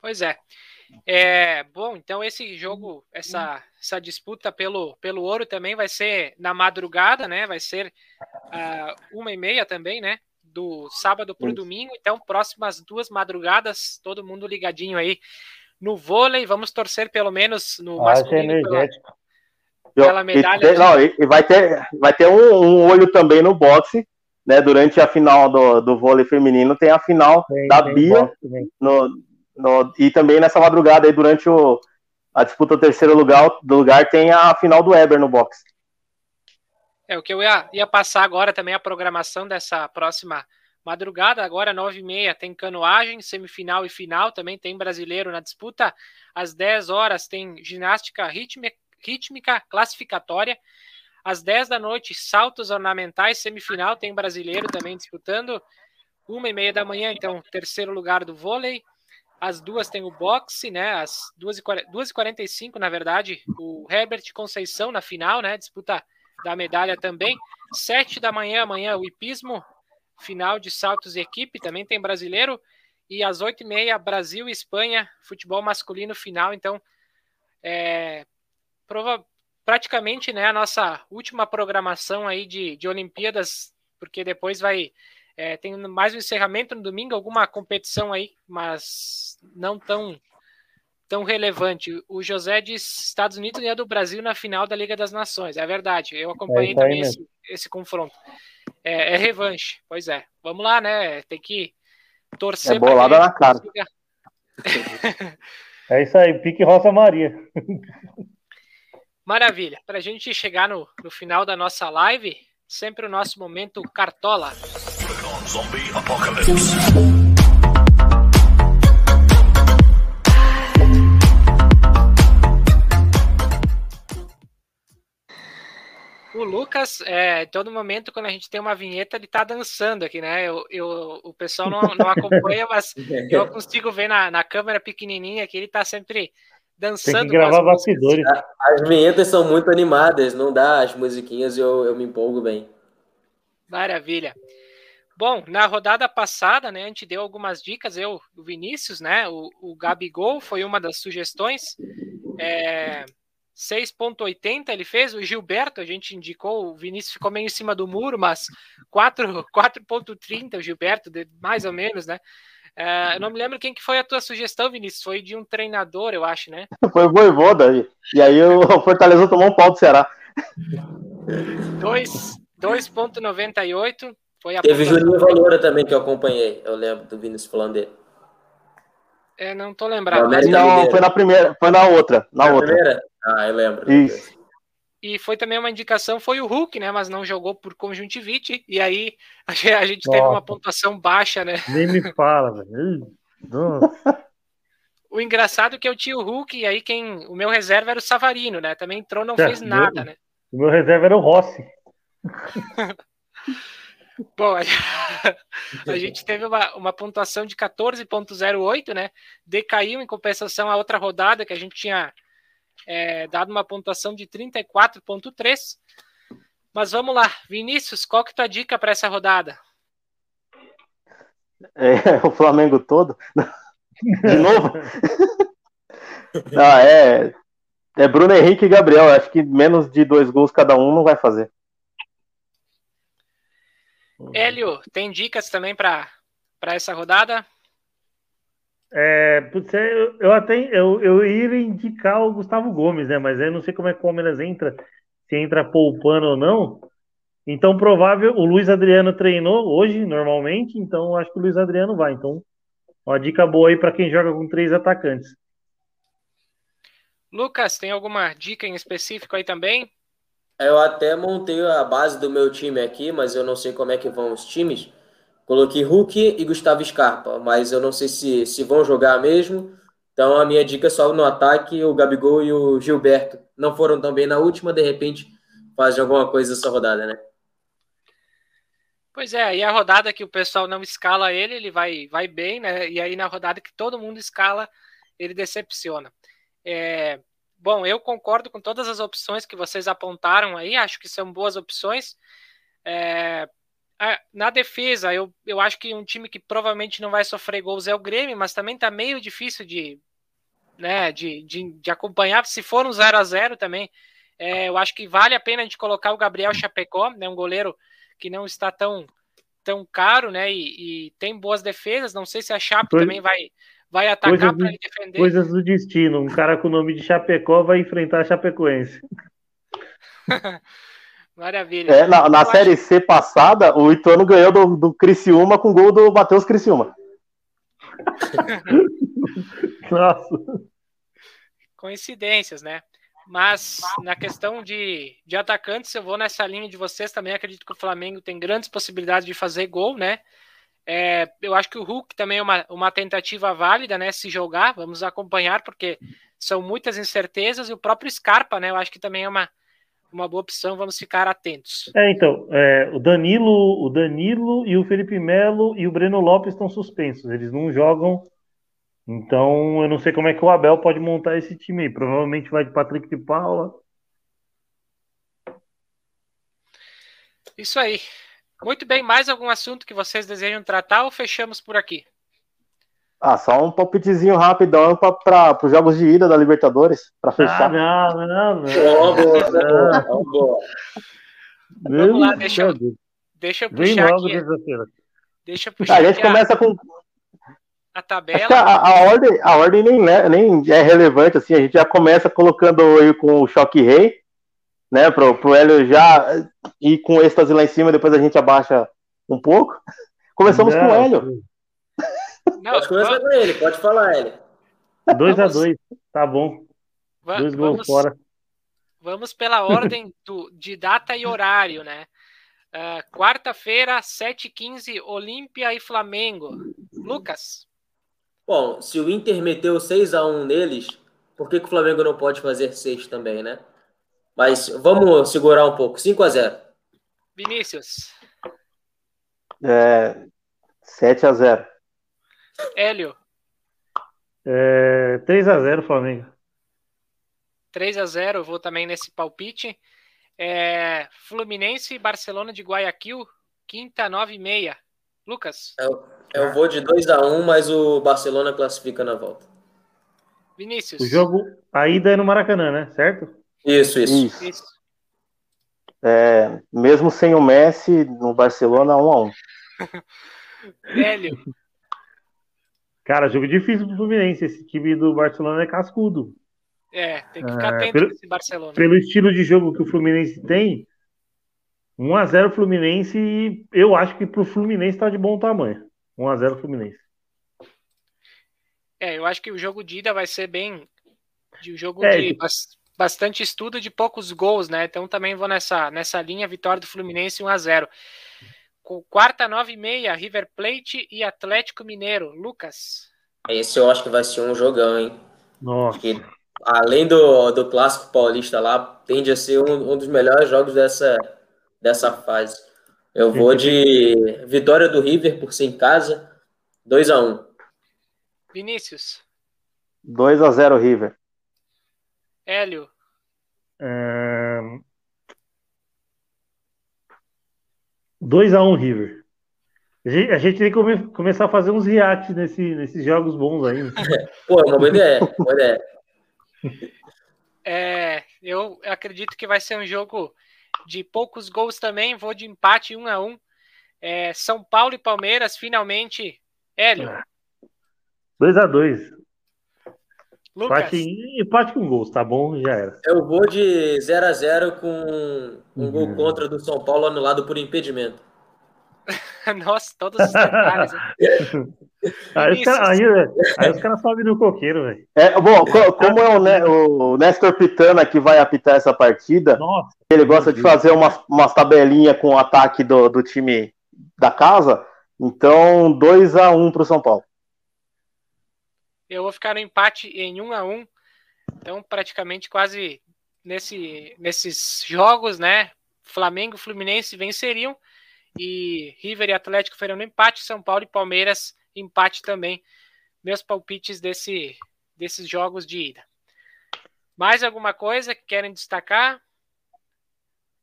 Pois é. É, bom, então esse jogo, essa, essa disputa pelo, pelo ouro também vai ser na madrugada, né? Vai ser uh, uma e meia também, né? Do sábado para o domingo. Então, próximas duas madrugadas, todo mundo ligadinho aí no vôlei. Vamos torcer pelo menos no ah, masculino. Pela, pela medalha. E, de... não, e vai ter, vai ter um, um, olho também no boxe. Né, durante a final do, do vôlei feminino tem a final da Bia no, no, e também nessa madrugada aí, durante o, a disputa do terceiro lugar, do lugar, tem a final do Eber no boxe. É, o que eu ia, ia passar agora também a programação dessa próxima madrugada, agora nove e meia tem canoagem, semifinal e final, também tem brasileiro na disputa, às 10 horas tem ginástica rítmica, rítmica classificatória, às 10 da noite saltos ornamentais, semifinal, tem brasileiro também disputando, uma e meia da manhã, então terceiro lugar do vôlei, as duas tem o boxe, né? Às 2h45, na verdade, o Herbert Conceição na final, né? Disputa da medalha também. Sete da manhã, amanhã, o hipismo, final de saltos e equipe, também tem brasileiro. E às oito e meia, Brasil e Espanha, futebol masculino final. Então, é, prova, praticamente né, a nossa última programação aí de, de Olimpíadas, porque depois vai é, tem mais um encerramento no domingo, alguma competição aí, mas não tão tão relevante. O José diz Estados Unidos ganhou do Brasil na final da Liga das Nações. É verdade. Eu acompanhei é também esse, esse, confronto. É, é, revanche. Pois é. Vamos lá, né? Tem que torcer. É bolada na cara. é isso aí. Pique Rosa Maria. Maravilha. Para a gente chegar no, no final da nossa live, sempre o nosso momento Cartola. Zombie Apocalypse. O Lucas, é, todo momento, quando a gente tem uma vinheta, ele tá dançando aqui, né? Eu, eu o pessoal não, não acompanha, mas eu consigo ver na, na câmera pequenininha que ele tá sempre dançando. Tem que gravar bastidores. As vinhetas são muito animadas, não dá as musiquinhas, eu, eu me empolgo bem. Maravilha. Bom, na rodada passada, né, a gente deu algumas dicas, eu, o Vinícius, né, o, o Gabigol foi uma das sugestões, é, 6.80 ele fez, o Gilberto, a gente indicou, o Vinícius ficou meio em cima do muro, mas 4.30 o Gilberto, mais ou menos, né, é, eu não me lembro quem que foi a tua sugestão, Vinícius, foi de um treinador, eu acho, né? Foi o Voivoda, e aí o Fortaleza tomou um pau do Ceará. 2.98 foi a Teve Juninho Valora também que eu acompanhei. Eu lembro do Vinícius falando dele. É, não tô lembrado. Mas não, foi na primeira, foi na outra. Na, na outra. Primeira? Ah, eu lembro. Isso. E foi também uma indicação, foi o Hulk, né? Mas não jogou por conjuntivite. E aí a gente teve uma pontuação baixa, né? Nem me fala, velho. O engraçado é que eu tinha o Hulk, e aí quem. O meu reserva era o Savarino, né? Também entrou, não é, fez nada, né? O meu reserva era o Rossi. Bom, a gente teve uma, uma pontuação de 14,08, né? Decaiu em compensação a outra rodada que a gente tinha é, dado uma pontuação de 34,3. Mas vamos lá, Vinícius, qual que é a tua dica para essa rodada? É, o Flamengo todo? De novo? ah, é, é Bruno Henrique e Gabriel. Acho que menos de dois gols cada um não vai fazer. Hélio, tem dicas também para essa rodada? É, eu, eu até eu, eu ia indicar o Gustavo Gomes, né? Mas eu não sei como é que o Palmeiras entra, se entra poupando ou não. Então, provável, o Luiz Adriano treinou hoje, normalmente, então acho que o Luiz Adriano vai. Então, uma dica boa aí para quem joga com três atacantes. Lucas, tem alguma dica em específico aí também? Eu até montei a base do meu time aqui, mas eu não sei como é que vão os times. Coloquei Hulk e Gustavo Scarpa, mas eu não sei se, se vão jogar mesmo. Então a minha dica é só no ataque, o Gabigol e o Gilberto. Não foram tão bem na última, de repente fazem alguma coisa essa rodada, né? Pois é, e a rodada que o pessoal não escala ele, ele vai, vai bem, né? E aí na rodada que todo mundo escala, ele decepciona. É, Bom, eu concordo com todas as opções que vocês apontaram aí, acho que são boas opções. É, na defesa, eu, eu acho que um time que provavelmente não vai sofrer gols é o Grêmio, mas também está meio difícil de, né, de, de, de acompanhar, se for um 0 a 0 também, é, eu acho que vale a pena a gente colocar o Gabriel Chapecó, né, um goleiro que não está tão, tão caro, né, e, e tem boas defesas, não sei se a Chape Coisa, também vai, vai atacar para defender. Coisas do destino, um cara com o nome de Chapecó vai enfrentar a Chapecoense. Maravilha. É, na, na Série acho... C passada, o Ituano ganhou do, do Criciúma com gol do Matheus Criciúma. Nossa. Coincidências, né? Mas na questão de, de atacantes, eu vou nessa linha de vocês também. Acredito que o Flamengo tem grandes possibilidades de fazer gol, né? É, eu acho que o Hulk também é uma, uma tentativa válida, né? Se jogar, vamos acompanhar, porque são muitas incertezas. E o próprio Scarpa, né? Eu acho que também é uma, uma boa opção, vamos ficar atentos. É, então, é, o Danilo, o Danilo e o Felipe Melo e o Breno Lopes estão suspensos, eles não jogam. Então, eu não sei como é que o Abel pode montar esse time aí. Provavelmente vai de Patrick de Paula. Isso aí. Muito bem, mais algum assunto que vocês desejam tratar ou fechamos por aqui? Ah, só um palpitezinho rapidão para os jogos de ida da Libertadores, para fechar. Ah, não, não, não. Boa, boa, boa, boa. Vamos lá, deixa eu, deixa eu puxar logo aqui. Deixa eu puxar a gente começa a, com a tabela. A, a, ordem, a ordem nem, nem é relevante, assim, a gente já começa colocando aí com o Choque Rei, né, pro, pro Hélio já ir com êxtase lá em cima, depois a gente abaixa um pouco. Começamos não, com o Hélio. Não, pode começar vamos... com ele, pode falar, ele. 2x2, tá bom. Va Dois gols vamos, fora. Vamos pela ordem do, de data e horário, né? Uh, Quarta-feira, 7h15, Olímpia e Flamengo. Lucas. Bom, se o Inter meteu 6x1 neles, por que, que o Flamengo não pode fazer 6 também, né? Mas vamos segurar um pouco. 5x0. Vinícius. É, 7x0. Hélio. É, 3x0 Flamengo. 3x0, eu vou também nesse palpite. É, Fluminense e Barcelona de Guayaquil, quinta, 9 e meia. Lucas? Eu, eu vou de 2x1, mas o Barcelona classifica na volta. Vinícius? O jogo, a ida é no Maracanã, né? Certo? Isso, isso. isso. isso. É, mesmo sem o Messi, no Barcelona, 1x1. Hélio? Cara, jogo difícil pro Fluminense. Esse time do Barcelona é cascudo. É, tem que ficar é, atento pelo, Barcelona. Pelo estilo de jogo que o Fluminense tem, 1x0 Fluminense, eu acho que pro Fluminense tá de bom tamanho. 1x0 Fluminense. É, eu acho que o jogo de ida vai ser bem. De um jogo é, de bastante estudo de poucos gols, né? Então também vou nessa, nessa linha, vitória do Fluminense 1x0 quarta, nove e meia, River Plate e Atlético Mineiro. Lucas. Esse eu acho que vai ser um jogão, hein? Nossa. Porque, além do, do clássico paulista lá, tende a ser um, um dos melhores jogos dessa, dessa fase. Eu vou de vitória do River por ser em casa, 2 a 1 um. Vinícius. 2 a 0 River. Hélio. É... 2x1 River. A gente tem que come, começar a fazer uns reacts nesse, nesses jogos bons aí. Né? Pô, é uma boa ideia. Boa ideia. É, eu acredito que vai ser um jogo de poucos gols também. Vou de empate 1 a 1 é, São Paulo e Palmeiras, finalmente. Hélio. 2x2. Empate, empate com gols, tá bom? Já era. Eu vou de 0 a 0 com um uhum. gol contra do São Paulo anulado por impedimento. Nossa, todos os detalhes. aí, os cara, aí, aí, os caras sobem no coqueiro, velho. É, bom, como é o, o Néstor Pitana que vai apitar essa partida, Nossa, ele gosta de fazer uma, uma tabelinha com o ataque do, do time da casa, então 2 a 1 um pro São Paulo. Eu vou ficar no empate em um a um. Então, praticamente quase nesse, nesses jogos, né? Flamengo e Fluminense venceriam. E River e Atlético foram no empate. São Paulo e Palmeiras, empate também. Meus palpites desse, desses jogos de ida. Mais alguma coisa que querem destacar?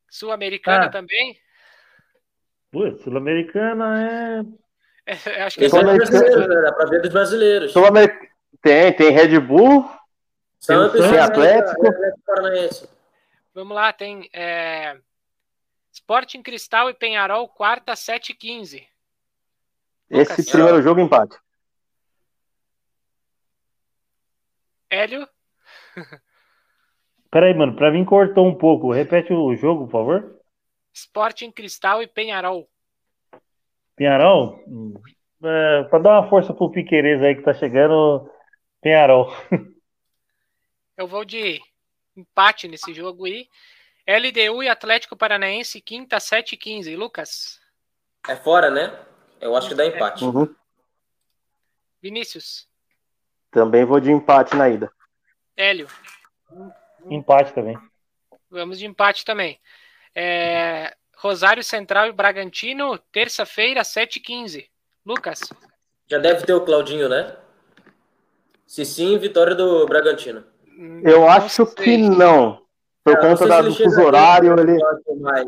Sul-Americana ah. também? Sul-Americana é. é acho que é só brasileiro, era para ver dos brasileiros. Sul-Americana tem, tem Red Bull, Santos Tem e Atlético. Atlético Paranaense. Vamos lá, tem é, Sporting Cristal e Penharol, quarta, 7 h 15 Esse Lucas. primeiro jogo, empate. Hélio, Peraí, mano, pra mim cortou um pouco. Repete o jogo, por favor. Sporting Cristal e Penharol. Penharol? É, pra dar uma força pro Piqueires aí que tá chegando, Penharol. Eu vou de empate nesse jogo aí. LDU e Atlético Paranaense, quinta, 7 h 15 Lucas, É fora, né? Eu acho que dá empate. Uhum. Vinícius, Também vou de empate na ida. Hélio. Empate também. Vamos de empate também. É, Rosário Central e Bragantino, terça-feira, 7 h 15 Lucas, Já deve ter o Claudinho, né? Se sim, vitória do Bragantino. Eu acho que não. Por É, conta da, se do fuso horário, ele.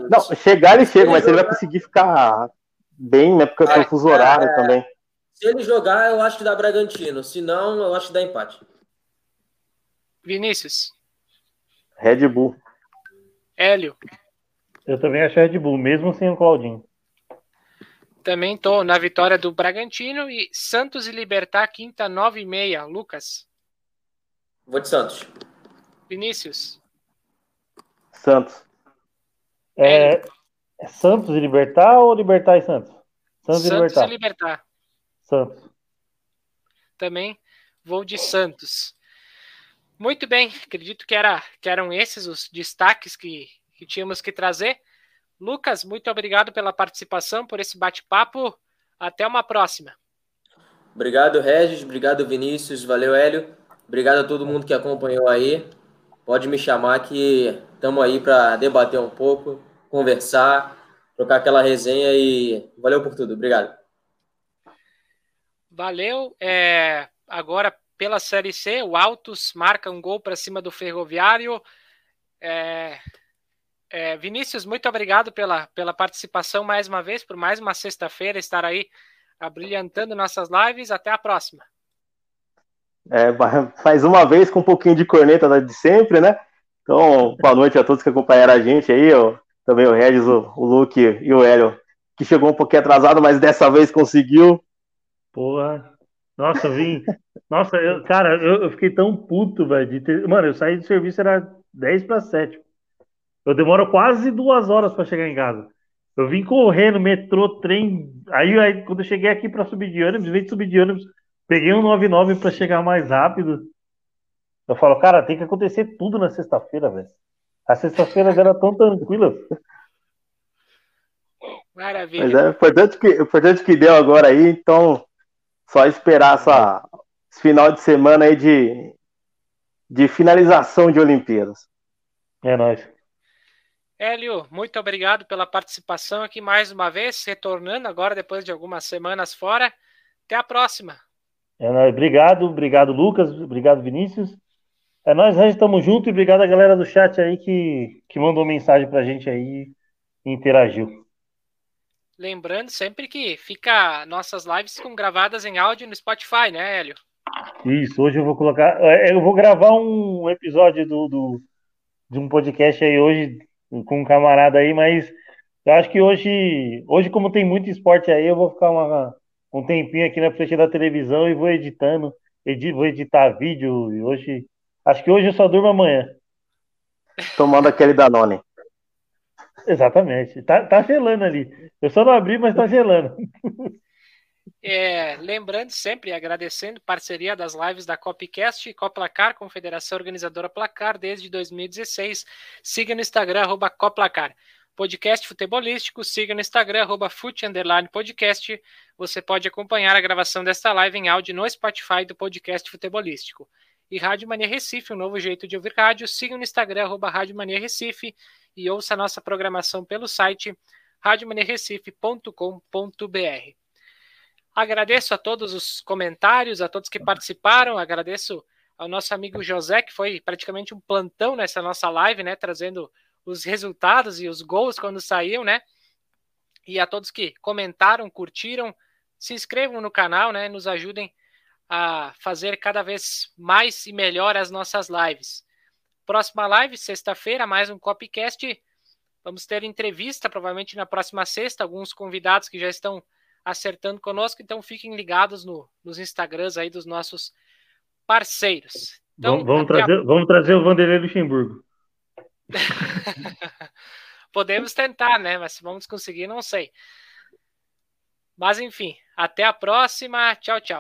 Não, chegar ele chega, ele mas ele vai jogar- conseguir ficar bem, né? Porque tem o fuso É, horário é. também. Se ele jogar, eu acho que dá Bragantino. Se não, eu acho que dá empate. Vinícius, Red Bull. Hélio. Eu também acho Red Bull, mesmo sem o Claudinho. Também tô na vitória do Bragantino e Santos e Libertar, quinta, 9 h 30 Lucas, Vou de Santos. Vinícius, Santos. É, é Santos e Libertar ou Libertar e Santos? Santos, e Santos Libertar. e Libertar. Santos. Também vou de Santos. Muito bem, acredito que, era, que eram esses os destaques que, que tínhamos que trazer. Lucas, muito obrigado pela participação, por esse bate-papo. Até uma próxima. Obrigado, Regis. Obrigado, Vinícius. Valeu, Hélio. Obrigado a todo mundo que acompanhou aí. Pode me chamar que estamos aí para debater um pouco, conversar, trocar aquela resenha e valeu por tudo. Obrigado. Valeu. É, agora, pela Série C, o Altos marca um gol para cima do Ferroviário. É, é, Vinícius, muito obrigado pela, pela participação mais uma vez, por mais uma sexta-feira estar aí abrilhantando nossas lives. Até a próxima. É, mais uma vez com um pouquinho de corneta de sempre, né? Então, boa noite a todos que acompanharam a gente aí, ó, também o Regis, o, o Luke e o Hélio, que chegou um pouquinho atrasado, mas dessa vez conseguiu. Porra. Nossa, eu vim. Nossa, eu, cara, eu, eu fiquei tão puto, velho. de ter- Mano, eu saí do serviço, era 10 para 7. Eu demoro quase duas horas para chegar em casa. Eu vim correndo, metrô, trem. Aí, aí quando eu cheguei aqui para subir de ônibus, em vez de subir de ônibus, peguei um 99 para chegar mais rápido. Eu falo, cara, tem que acontecer tudo na sexta-feira, velho. A sexta-feira já era tão tranquila. Maravilha. Mas é importante que, importante que deu agora aí, então só esperar essa, esse final de semana aí de, de finalização de Olimpíadas. É nóis. Hélio, muito obrigado pela participação aqui mais uma vez, retornando agora depois de algumas semanas fora. Até a próxima. É nóis. Obrigado, obrigado, Lucas. Obrigado, Vinícius. É nóis, Regis, tamo junto. E obrigado a galera do chat aí que, que mandou mensagem pra gente aí e interagiu. Lembrando sempre que fica nossas lives ficam gravadas em áudio no Spotify, né, Hélio? Isso, hoje eu vou colocar. é, Eu vou gravar um episódio do, do- de um podcast aí hoje com um camarada aí, mas eu acho que hoje, hoje como tem muito esporte aí, eu vou ficar uma- um tempinho aqui na frente da televisão e vou editando, edi- vou editar vídeo. E hoje, acho que hoje eu só durmo amanhã. Tomando aquele Danone. Exatamente. Tá, tá gelando ali. Eu só não abri, mas tá gelando. É, lembrando sempre, agradecendo parceria das lives da Copcast e Coplacar, Confederação Organizadora Placar, desde 2016. Siga no Instagram, arroba Coplacar. Podcast futebolístico, siga no Instagram, arroba podcast. Você pode acompanhar a gravação desta live em áudio no Spotify do podcast futebolístico. E Rádio Mania Recife, um novo jeito de ouvir rádio. Siga no Instagram, arroba Rádio Mania Recife e ouça a nossa programação pelo site radiomaniarecife.com.br. Agradeço a todos os comentários, a todos que participaram, agradeço ao nosso amigo José, que foi praticamente um plantão nessa nossa live, né, trazendo os resultados e os gols quando saíam, né? E a todos que comentaram, curtiram, se inscrevam no canal, né, nos ajudem a fazer cada vez mais e melhor as nossas lives. Próxima live, sexta-feira, mais um Copycast. Vamos ter entrevista, provavelmente na próxima sexta, alguns convidados que já estão acertando conosco, então fiquem ligados no, nos Instagrams aí dos nossos parceiros. Então, vamos, trazer, a... vamos trazer o Vanderlei Luxemburgo. Podemos tentar, né? Mas se vamos conseguir, não sei. Mas enfim, até a próxima. Tchau, tchau.